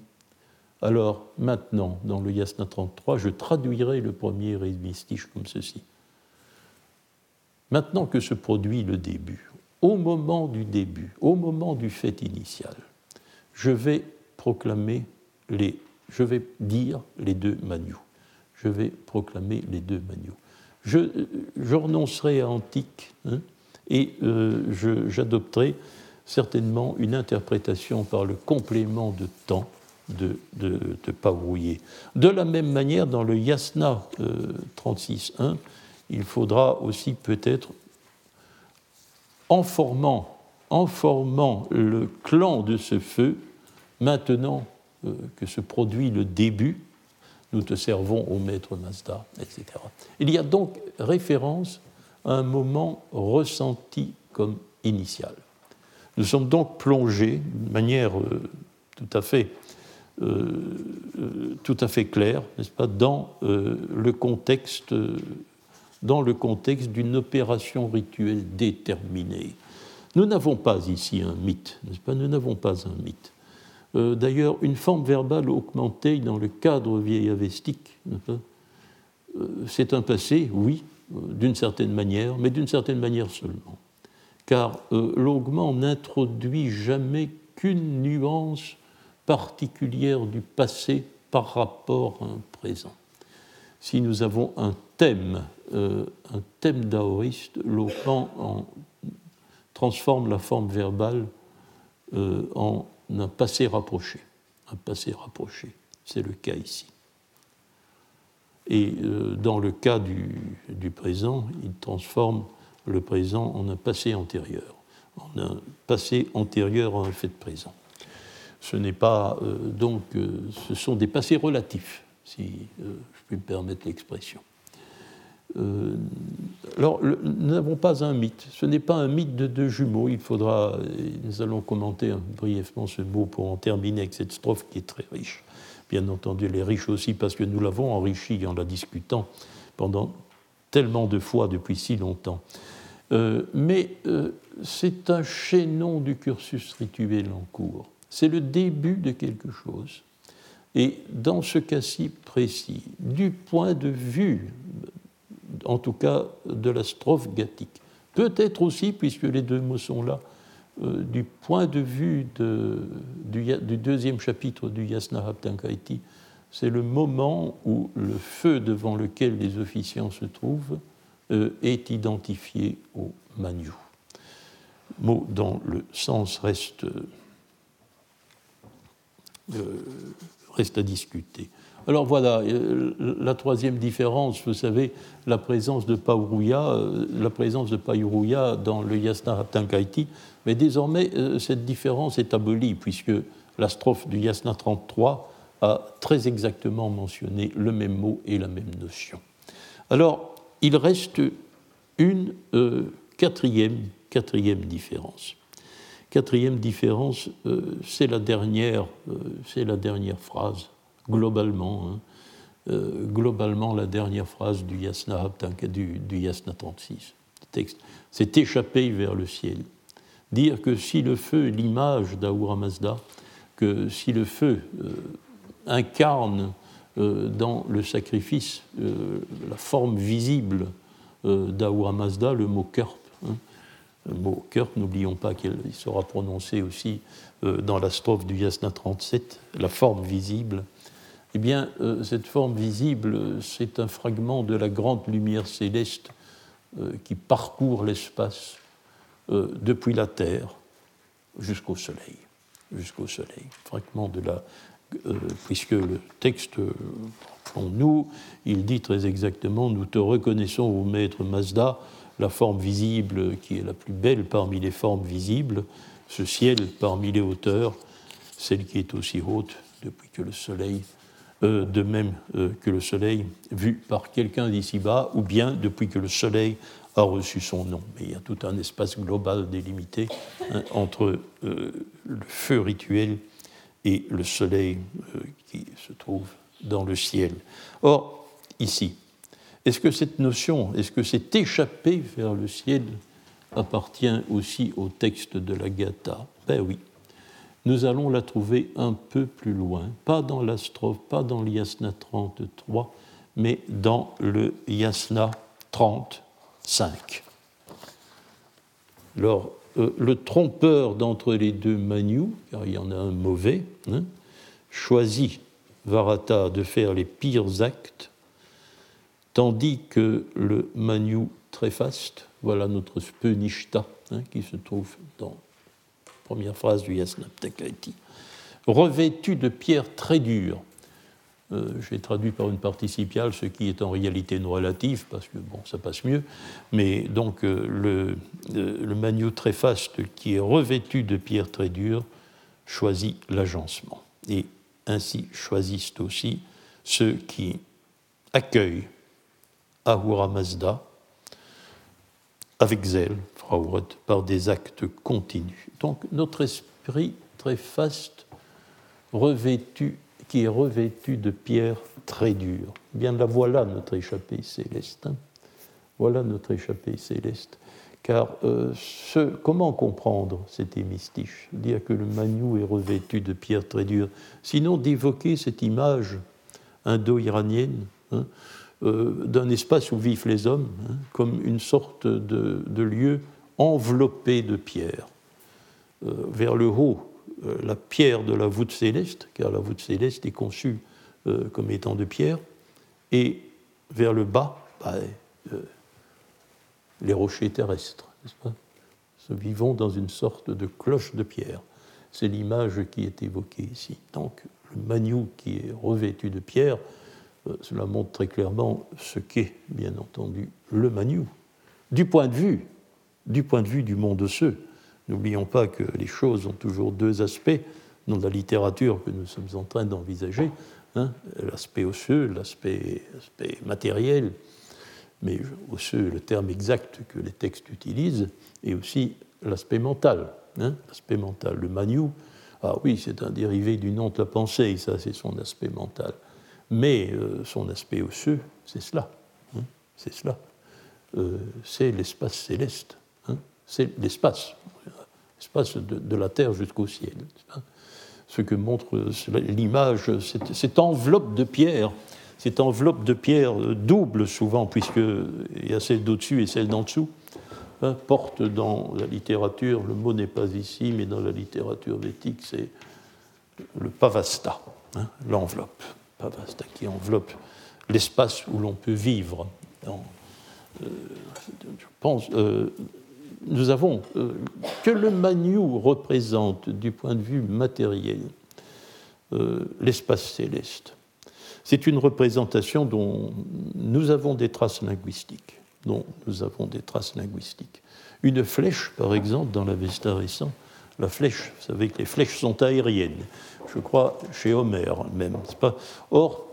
Speaker 2: Alors, maintenant, dans le Yasna 33, je traduirai le premier rémistiche comme ceci. Maintenant que se produit le début, au moment du début, au moment du fait initial, je vais proclamer les, je vais dire les deux manious je vais proclamer les deux manios. Je, renoncerai à antique hein, et euh, j'adopterai certainement une interprétation par le complément de temps de, de, de De la même manière, dans le Yasna 36.1, euh, il faudra aussi peut-être, en formant, en formant le clan de ce feu, maintenant que se produit le début, nous te servons au maître Mazda, etc. Il y a donc référence à un moment ressenti comme initial. Nous sommes donc plongés de manière tout à fait euh, euh, tout à fait clair, n'est-ce pas, dans euh, le contexte, dans le contexte d'une opération rituelle déterminée. Nous n'avons pas ici un mythe, n'est-ce pas? Nous n'avons pas un mythe. D'ailleurs, une forme verbale augmentée dans le cadre vieil avestique, c'est un passé, oui, d'une certaine manière, mais d'une certaine manière seulement. Car l'augment n'introduit jamais qu'une nuance particulière du passé par rapport à un présent. Si nous avons un thème, euh, un thème daoïste, Lacan en transforme la forme verbale euh, en un passé rapproché. Un passé rapproché. C'est le cas ici. Et euh, dans le cas du, présent, il transforme le présent en un passé antérieur, en un passé antérieur à un fait présent ce n'est pas euh, donc, euh, ce sont des passés relatifs, si je puis me permettre l'expression. Alors, nous n'avons pas un mythe. Ce n'est pas un mythe de deux jumeaux. Il faudra, nous allons commenter brièvement ce mot pour en terminer avec cette strophe qui est très riche. Bien entendu, elle est riche aussi parce que nous l'avons enrichie en la discutant pendant tellement de fois depuis si longtemps. mais c'est un chaînon du cursus rituel en cours. C'est le début de quelque chose. Et dans ce cas-ci précis, du point de vue, en tout cas de la strophe gathique, peut-être aussi, puisque les deux mots sont là, euh, du point de vue du, deuxième chapitre du Yasna Haptankaiti, c'est le moment où le feu devant lequel les officiants se trouvent euh, est identifié au Manu. Mot dont le sens reste euh, reste à discuter. Alors voilà, euh, la troisième différence, vous savez, la présence de Pauruya, euh, la présence de Pauruya dans le Yasna Haptankaiti, mais désormais cette différence est abolie puisque la strophe du Yasna 33 a très exactement mentionné le même mot et la même notion. Alors, il reste une quatrième, quatrième différence. Quatrième différence, euh, c'est la, euh, c'est la dernière phrase, globalement. Hein. Euh, globalement, la dernière phrase du Yasna, du, du Yasna 36. texte, c'est échapper vers le ciel. Dire que si le feu est l'image d'Ahura Mazda, que si le feu incarne dans le sacrifice la forme visible d'Ahura Mazda, le mot kerp, hein, le mot cœur, n'oublions pas qu'il sera prononcé aussi euh, dans la strophe du Yasna 37, la forme visible. Eh bien, euh, cette forme visible, c'est un fragment de la grande lumière céleste euh, qui parcourt l'espace depuis la Terre jusqu'au Soleil. Jusqu'au Soleil. Fragment de la. puisque le texte, en nous, il dit très exactement Nous te reconnaissons, au maître Mazda, la forme visible qui est la plus belle parmi les formes visibles, ce ciel parmi les hauteurs, celle qui est aussi haute depuis que le soleil, euh, de même euh, que le soleil vu par quelqu'un d'ici-bas, ou bien depuis que le soleil a reçu son nom. Mais il y a tout un espace global délimité hein, entre euh, le feu rituel et le soleil qui se trouve dans le ciel. Or, ici, est-ce que cette notion, est-ce que c'est échappé vers le ciel appartient aussi au texte de la Gatha Ben oui. Nous allons la trouver un peu plus loin, pas dans la strophe, pas dans l'Yasna 33, mais dans le Yasna 35. Alors, euh, le trompeur d'entre les deux Manu, car il y en a un mauvais, hein, choisit Varata de faire les pires actes tandis que le Manu très faste, voilà notre Spenishta, hein, qui se trouve dans première phrase du Yasnaptakaiti, revêtu de pierres très dures. Euh, J'ai traduit par une participiale, ce qui est en réalité une relative, parce que bon, ça passe mieux. Mais donc euh, le, euh, très faste, qui est revêtu de pierres très dures, choisit l'agencement. Et ainsi choisissent aussi ceux qui accueillent Ahura Mazda avec zèle, Frau par des actes continus. Donc notre esprit très faste, revêtu, qui est revêtu de pierres très dures. Eh bien la voilà notre échappée céleste. Hein. voilà notre échappée céleste. Car euh, ce, comment comprendre cet hémistiche Dire que le Magnou est revêtu de pierres très dures, sinon d'évoquer cette image indo-iranienne hein, d'un espace où vivent les hommes, hein, comme une sorte de, lieu enveloppé de pierres. Euh, vers le haut, la pierre de la voûte céleste, car la voûte céleste est conçue comme étant de pierre, et vers le bas, bah, les rochers terrestres, n'est-ce pas vivons dans une sorte de cloche de pierre. C'est l'image qui est évoquée ici. Donc, le magnou qui est revêtu de pierre, euh, cela montre très clairement ce qu'est, bien entendu, le magnou. Du point de vue, du point de vue du monde osseux, n'oublions pas que les choses ont toujours deux aspects dans la littérature que nous sommes en train d'envisager, hein, l'aspect osseux, l'aspect matériel, mais aussi le terme exact que les textes utilisent, et aussi l'aspect mental. Hein, l'aspect mental. Le Magnou, ah oui, c'est un dérivé du nom de la pensée, ça c'est son aspect mental. Mais euh, son aspect osseux, c'est cela. Hein, c'est cela. Euh, c'est l'espace céleste. Hein, c'est l'espace. L'espace de, la terre jusqu'au ciel. Ce que montre l'image, cette enveloppe de pierre cette enveloppe de pierre double souvent, puisqu'il y a celle d'au-dessus et celle d'en dessous, hein, porte dans la littérature, le mot n'est pas ici, mais dans la littérature védique, c'est le pavasta, hein, pavasta, qui enveloppe l'espace où l'on peut vivre. Euh, je pense, euh, nous avons euh, que le Magnou représente du point de vue matériel l'espace céleste c'est une représentation dont nous avons des traces linguistiques. Dont nous avons des traces linguistiques. Une flèche, par exemple, dans l'Avesta récent, la flèche, vous savez que les flèches sont aériennes. Je crois chez Homère même. Or,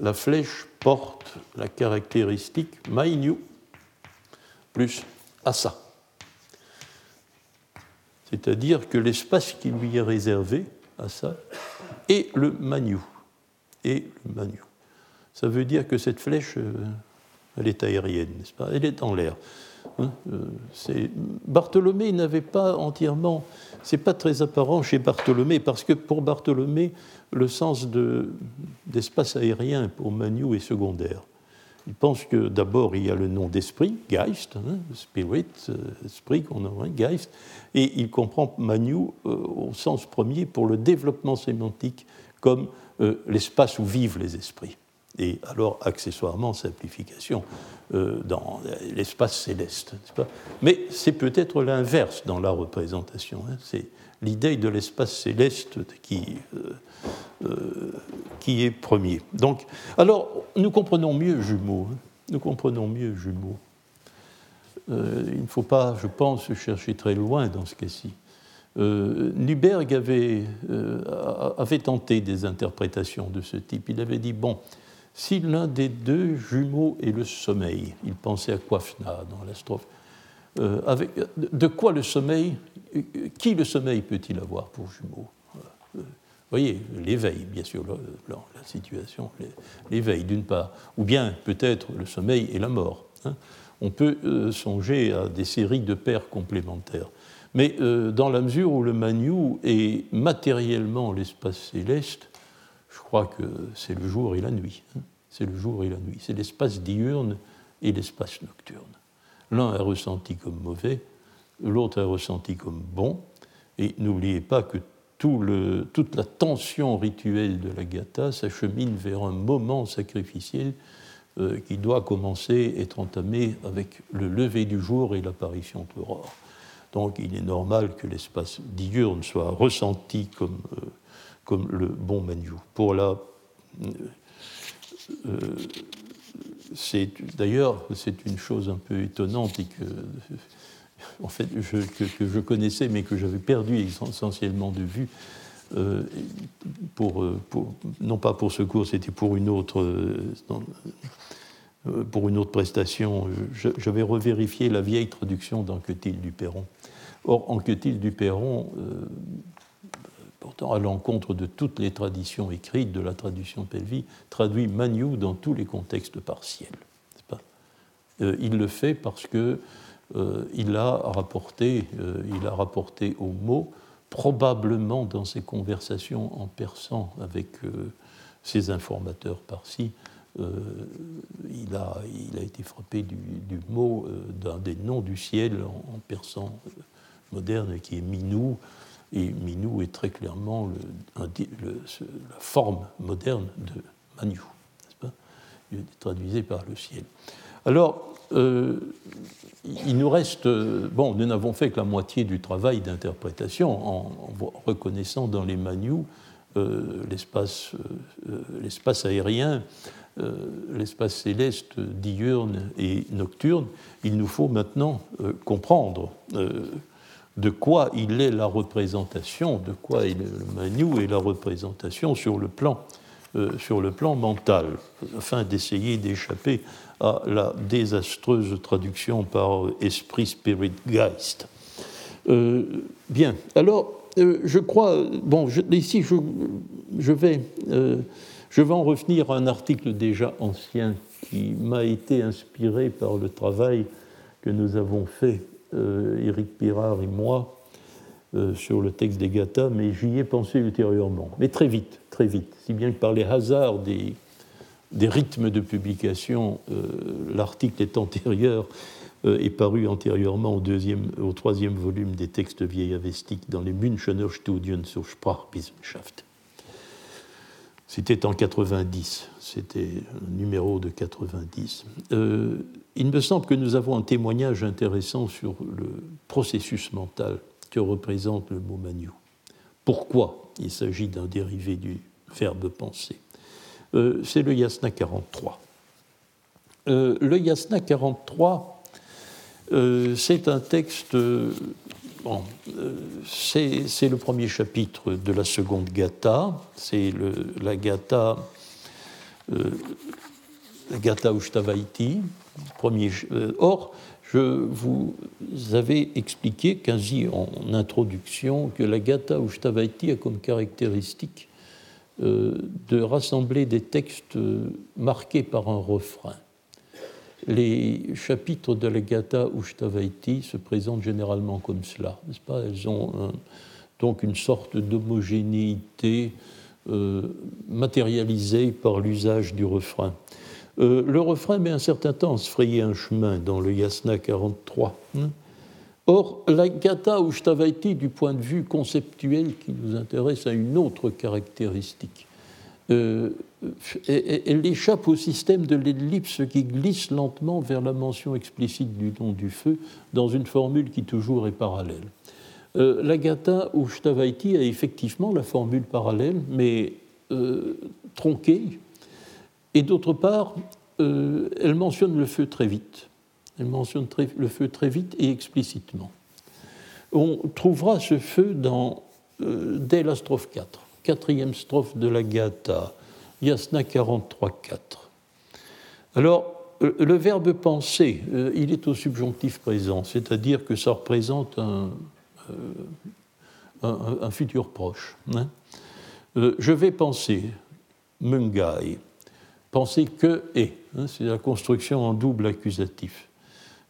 Speaker 2: la flèche porte la caractéristique Maïniu plus Asa. C'est-à-dire que l'espace qui lui est réservé ça et le Magnou. Et le. Ça veut dire que cette flèche, euh, elle est aérienne, n'est-ce pas? Elle est en l'air. Hein, euh, Bartholomé n'avait pas entièrement, c'est pas très apparent chez Bartholomé, parce que pour Bartholomé, le sens d'espace aérien pour Magnou est secondaire. Il pense que d'abord il y a le nom d'esprit, Geist, hein, spirit, euh, esprit qu'on a, Geist, et il comprend Magnou euh, au sens premier pour le développement sémantique comme euh, l'espace où vivent les esprits. Et alors, accessoirement, simplification dans l'espace céleste. Pas? Mais c'est peut-être l'inverse dans la représentation. Hein. c'est l'idée de l'espace céleste qui euh, qui est premier. Donc, alors, nous comprenons mieux Jumeaux. Hein. nous comprenons mieux Jumeaux. Euh, il ne faut pas, je pense, chercher très loin dans ce cas-ci. Euh, Nuberg avait, avait tenté des interprétations de ce type. Il avait dit, bon, si l'un des deux jumeaux est le sommeil, il pensait à Kwafna dans la strophe, avec, de quoi le sommeil, qui le sommeil peut-il avoir pour jumeaux voyez, l'éveil, bien sûr, la, situation, l'éveil d'une part, ou bien peut-être le sommeil et la mort. Hein. On peut euh, songer à des séries de paires complémentaires. Mais euh, dans la mesure où le Magnou est matériellement l'espace céleste, crois que c'est le jour et la nuit. Hein. C'est le jour et la nuit. C'est l'espace diurne et l'espace nocturne. L'un est ressenti comme mauvais, l'autre est ressenti comme bon. Et n'oubliez pas que toute la tension rituelle de la Gatha s'achemine vers un moment sacrificiel euh, qui doit commencer, être entamé avec le lever du jour et l'apparition de l'aurore. Donc il est normal que l'espace diurne soit ressenti comme, euh, comme le bon Manu. Pour la. Euh, c'est, d'ailleurs, c'est une chose un peu étonnante et que en fait, que, je connaissais, mais que j'avais perdu essentiellement de vue, euh, pour, non pas pour ce cours, c'était pour une autre. pour une autre prestation, j'avais revérifié la vieille traduction d'Anquetil du Perron. Or, Anquetil du Perron, pourtant à l'encontre de toutes les traditions écrites de la traduction Pelvi, traduit Magnou dans tous les contextes partiels. Pas? Euh, il le fait parce que euh, il, a rapporté, euh, il a rapporté au mot, probablement dans ses conversations en persan avec ses informateurs par-ci, il, a, il a été frappé du, mot d'un des noms du ciel en persan moderne qui est Minou, et Minou est très clairement la forme moderne de Manu, pas? Il est traduisé par le ciel. Alors, euh, il nous reste. Bon, nous n'avons fait que la moitié du travail d'interprétation en, reconnaissant dans les Manu euh, euh, l'espace aérien, l'espace céleste diurne et nocturne. Il nous faut maintenant comprendre de quoi il est la représentation, de quoi est le Manu et la représentation sur le plan, euh, sur le plan mental, afin d'essayer d'échapper à la désastreuse traduction par esprit, spirit, geist. Euh, bien, alors euh, je crois, bon, ici je, vais, en revenir à un article déjà ancien qui m'a été inspiré par le travail que nous avons fait euh, Éric Pirard et moi, euh, sur le texte des Gata, mais j'y ai pensé ultérieurement. Mais très vite, très vite. Si bien que par les hasards des, des rythmes de publication, euh, l'article est antérieur est paru antérieurement au, deuxième, au troisième volume des textes vieillavestiques dans les Münchener Studien zur Sprachwissenschaft. C'était en 90, c'était un numéro de 90. Euh, il me semble que nous avons un témoignage intéressant sur le processus mental que représente le mot manu. Pourquoi il s'agit d'un dérivé du verbe penser? Euh, C'est le yasna 43. Euh, le yasna 43, c'est un texte Bon, euh, c'est le premier chapitre de la seconde Gatha, c'est la Gatha, euh, Ushtavaiti. Euh, or, je vous avais expliqué, quasi en introduction, que la Gatha Ushtavaiti a comme caractéristique de rassembler des textes marqués par un refrain les chapitres de la Gatha Ushtavaiti se présentent généralement comme cela, n'est-ce pas? Elles ont donc une sorte d'homogénéité euh, matérialisée par l'usage du refrain. Euh, le refrain met un certain temps à se frayer un chemin dans le Yasna 43. Hein? Or, la Gatha Ushtavaiti, du point de vue conceptuel qui nous intéresse, a une autre caractéristique. Euh, elle échappe au système de l'ellipse qui glisse lentement vers la mention explicite du nom du feu dans une formule qui toujours est parallèle. Euh, L'Agata ou Shtavaiti a effectivement la formule parallèle, mais euh, tronquée, et d'autre part, euh, elle mentionne le feu très vite. Elle mentionne le feu très vite et explicitement. On trouvera ce feu dans, dès la strophe 4, quatrième strophe de la Gata, Yasna 43.4. Alors, euh, le verbe penser, euh, il est au subjonctif présent, c'est-à-dire que ça représente un, euh, futur proche. Hein. je vais penser, mungai, penser que et, hein, c'est la construction en double accusatif.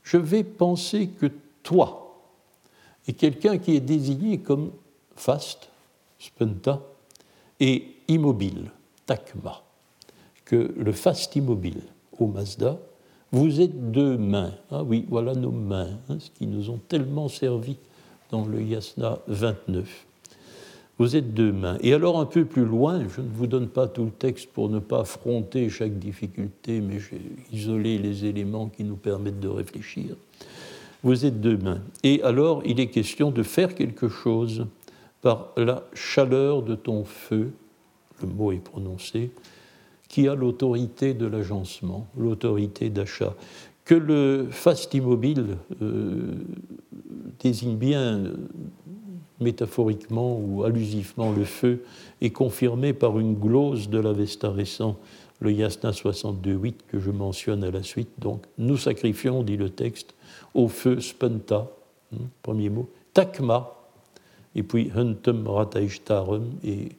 Speaker 2: Je vais penser que toi est quelqu'un qui est désigné comme fast, spenta, et immobile takma, que le fast immobile au Mazda, vous êtes deux mains. Ah oui, voilà nos mains, hein, ce qui nous ont tellement servi dans le Yasna 29. Vous êtes deux mains. Et alors un peu plus loin, je ne vous donne pas tout le texte pour ne pas affronter chaque difficulté, mais j'ai isolé les éléments qui nous permettent de réfléchir. Vous êtes deux mains. Et alors il est question de faire quelque chose par la chaleur de ton feu le mot est prononcé, qui a l'autorité de l'agencement, l'autorité d'achat, que le faste immobile désigne bien métaphoriquement ou allusivement le feu est confirmé par une glose de l'Avesta récent, le Yasna 62.8 que je mentionne à la suite. Donc, nous sacrifions, dit le texte, au feu spenta, hein, premier mot, takma, et puis huntum rataishtarum, et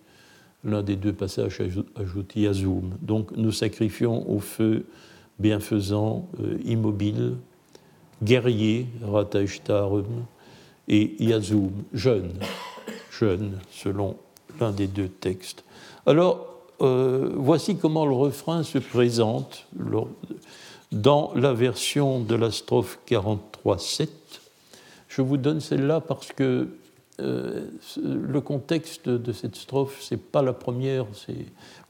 Speaker 2: l'un des deux passages ajoute yazum. Donc, nous sacrifions au feu bienfaisant, euh, immobile, guerrier, rataishtarum, et yazum, jeune, jeune, selon l'un des deux textes. Alors, euh, voici comment le refrain se présente dans la version de la strophe 43.7. Je vous donne celle-là parce que euh, le contexte de cette strophe, c'est pas la première,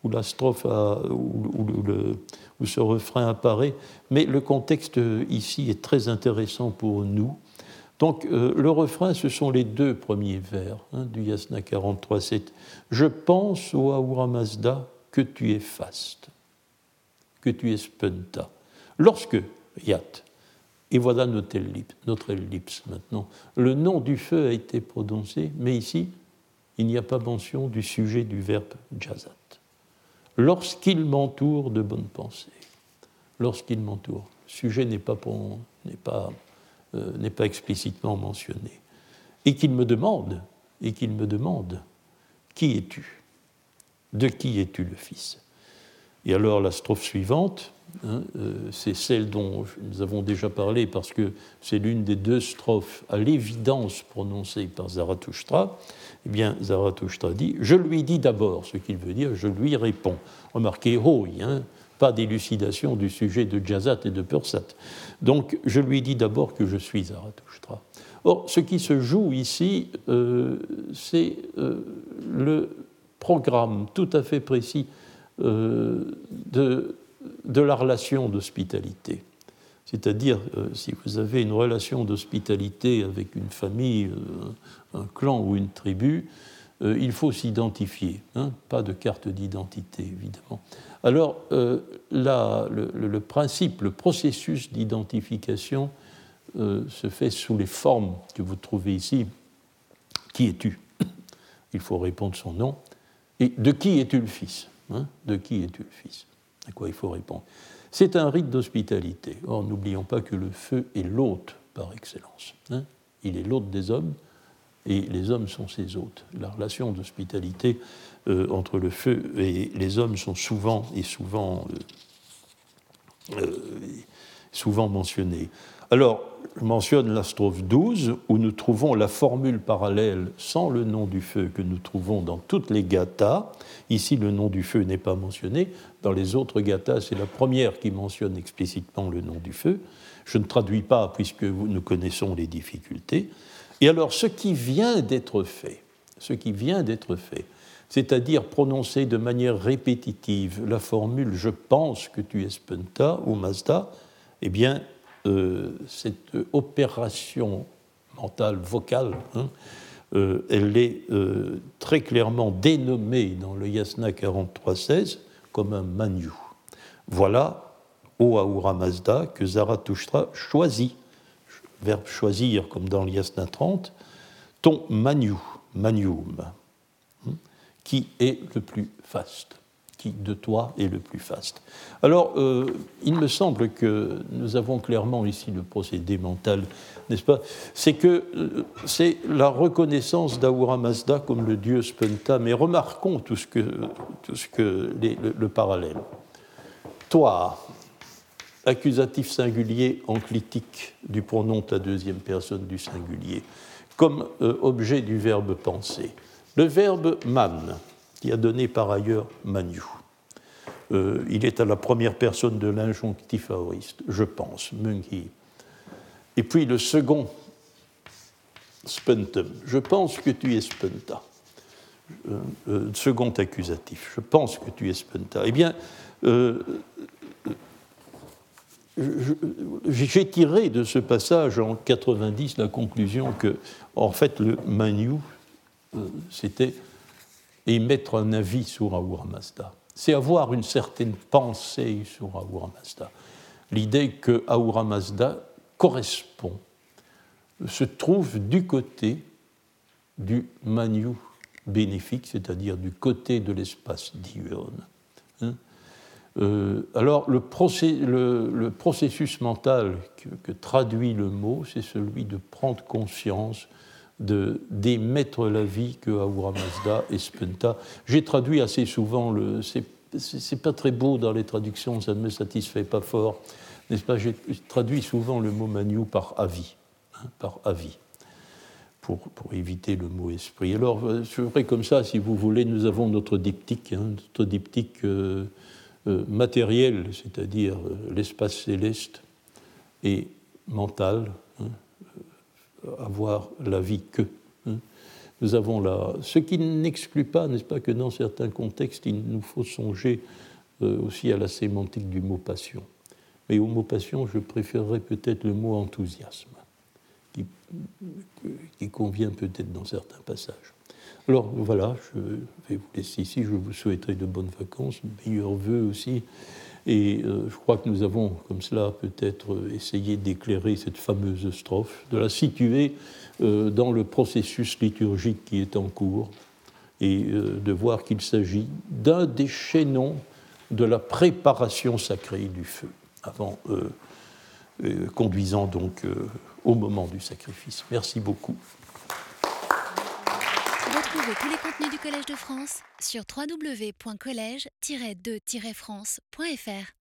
Speaker 2: où la strophe où, ce refrain apparaît, mais le contexte ici est très intéressant pour nous. Donc euh, le refrain, ce sont les deux premiers vers hein, du Yasna 43.7. Je pense, au Ahura Mazda, que tu es faste, que tu es spenta. Lorsque, Yat, et voilà notre ellipse, maintenant, le nom du feu a été prononcé, mais ici, il n'y a pas mention du sujet du verbe jazat. Lorsqu'il m'entoure de bonnes pensées, lorsqu'il m'entoure, sujet n'est pas, pas euh, n'est pas explicitement mentionné. Et qu'il me demande, et qu'il me demande, qui es-tu? De qui es-tu le Fils? Et alors la strophe suivante, hein, euh, c'est celle dont nous avons déjà parlé parce que c'est l'une des deux strophes à l'évidence prononcées par Zarathustra. Eh bien, Zarathustra dit Je lui dis d'abord, ce qu'il veut dire, je lui réponds. Remarquez, hoi, hein, pas d'élucidation du sujet de Jazat et de Pursat. Donc je lui dis d'abord que je suis Zarathustra. Or, ce qui se joue ici, euh, c'est euh, le programme tout à fait précis de, de, la relation d'hospitalité. C'est-à-dire, si vous avez une relation d'hospitalité avec une famille, un clan ou une tribu, il faut s'identifier, hein, pas de carte d'identité, évidemment. Alors, euh, le, principe, le processus d'identification euh, se fait sous les formes que vous trouvez ici. Qui es-tu? Il faut répondre son nom. Et de qui es-tu le fils? Hein De qui es-tu le fils? À quoi il faut répondre C'est un rite d'hospitalité. Or, n'oublions pas que le feu est l'hôte par excellence. Hein il est l'hôte des hommes et les hommes sont ses hôtes. La relation d'hospitalité euh, entre le feu et les hommes sont souvent et souvent, euh, euh, souvent mentionnés. Alors, mentionne la strophe 12, où nous trouvons la formule parallèle sans le nom du feu que nous trouvons dans toutes les gathas. Ici, le nom du feu n'est pas mentionné. Dans les autres gathas, c'est la première qui mentionne explicitement le nom du feu. Je ne traduis pas puisque nous connaissons les difficultés. Et alors, ce qui vient d'être fait, ce qui vient d'être fait, c'est-à-dire prononcer de manière répétitive la formule Je pense que tu es Spenta ou Mazda, eh bien, euh, cette opération mentale, vocale, hein, euh, elle est euh, très clairement dénommée dans le Yasna 43.16 comme un manu. Voilà, O Ahura Mazda, que Zarathustra choisit, verbe choisir comme dans le Yasna 30, ton manu, manium qui est le plus faste de toi est le plus faste. Alors, euh, il me semble que nous avons clairement ici le procédé mental, n'est-ce pas? C'est que euh, c'est la reconnaissance d'Ahura Mazda comme le dieu Spenta, mais remarquons tout ce que, tout ce que le, parallèle. Toi, accusatif singulier enclitique du pronom la deuxième personne du singulier, comme euh, objet du verbe penser. Le verbe man, qui a donné par ailleurs manu, euh, il est à la première personne de l'injonctif aoriste, je pense, mungi. Et puis le second, spuntum, je pense que tu es spenta. Euh, euh, second accusatif, je pense que tu es spenta. Eh bien, j'ai tiré de ce passage en 90 la conclusion que, en fait, le manu, euh, c'était émettre un avis sur Ahura Mazda. C'est avoir une certaine pensée sur Ahura Mazda. l'idée que Ahura Mazda correspond, se trouve du côté du Manu bénéfique, c'est-à-dire du côté de l'espace diurne. Hein. Euh, alors, le, processus mental que, traduit le mot, c'est celui de prendre conscience, d'émettre la vie que Ahura Mazda et Spenta. J'ai traduit assez souvent le. C'est pas très beau dans les traductions, ça ne me satisfait pas fort, n'est-ce pas? J'ai traduit souvent le mot Manu par avis, hein, par avis pour, éviter le mot esprit. Alors, euh, vrai comme ça, si vous voulez, nous avons notre diptyque, hein, notre diptyque euh, euh, matériel, c'est-à-dire l'espace céleste et mental, avoir la vie que. Hein. Nous avons là, ce qui n'exclut pas, n'est-ce pas, que dans certains contextes, il nous faut songer aussi à la sémantique du mot passion. Mais au mot passion, je préférerais peut-être le mot enthousiasme qui, convient peut-être dans certains passages. Alors voilà, je vais vous laisser ici. Je vous souhaiterai de bonnes vacances, meilleurs voeux aussi. Et euh, je crois que nous avons, comme cela, peut-être essayé d'éclairer cette fameuse strophe, de la situer euh, dans le processus liturgique qui est en cours, et euh, de voir qu'il s'agit d'un des chaînons de la préparation sacrée du feu, avant, conduisant donc au moment du sacrifice. Merci beaucoup.
Speaker 1: Collège de France sur www.colège-2-france.fr.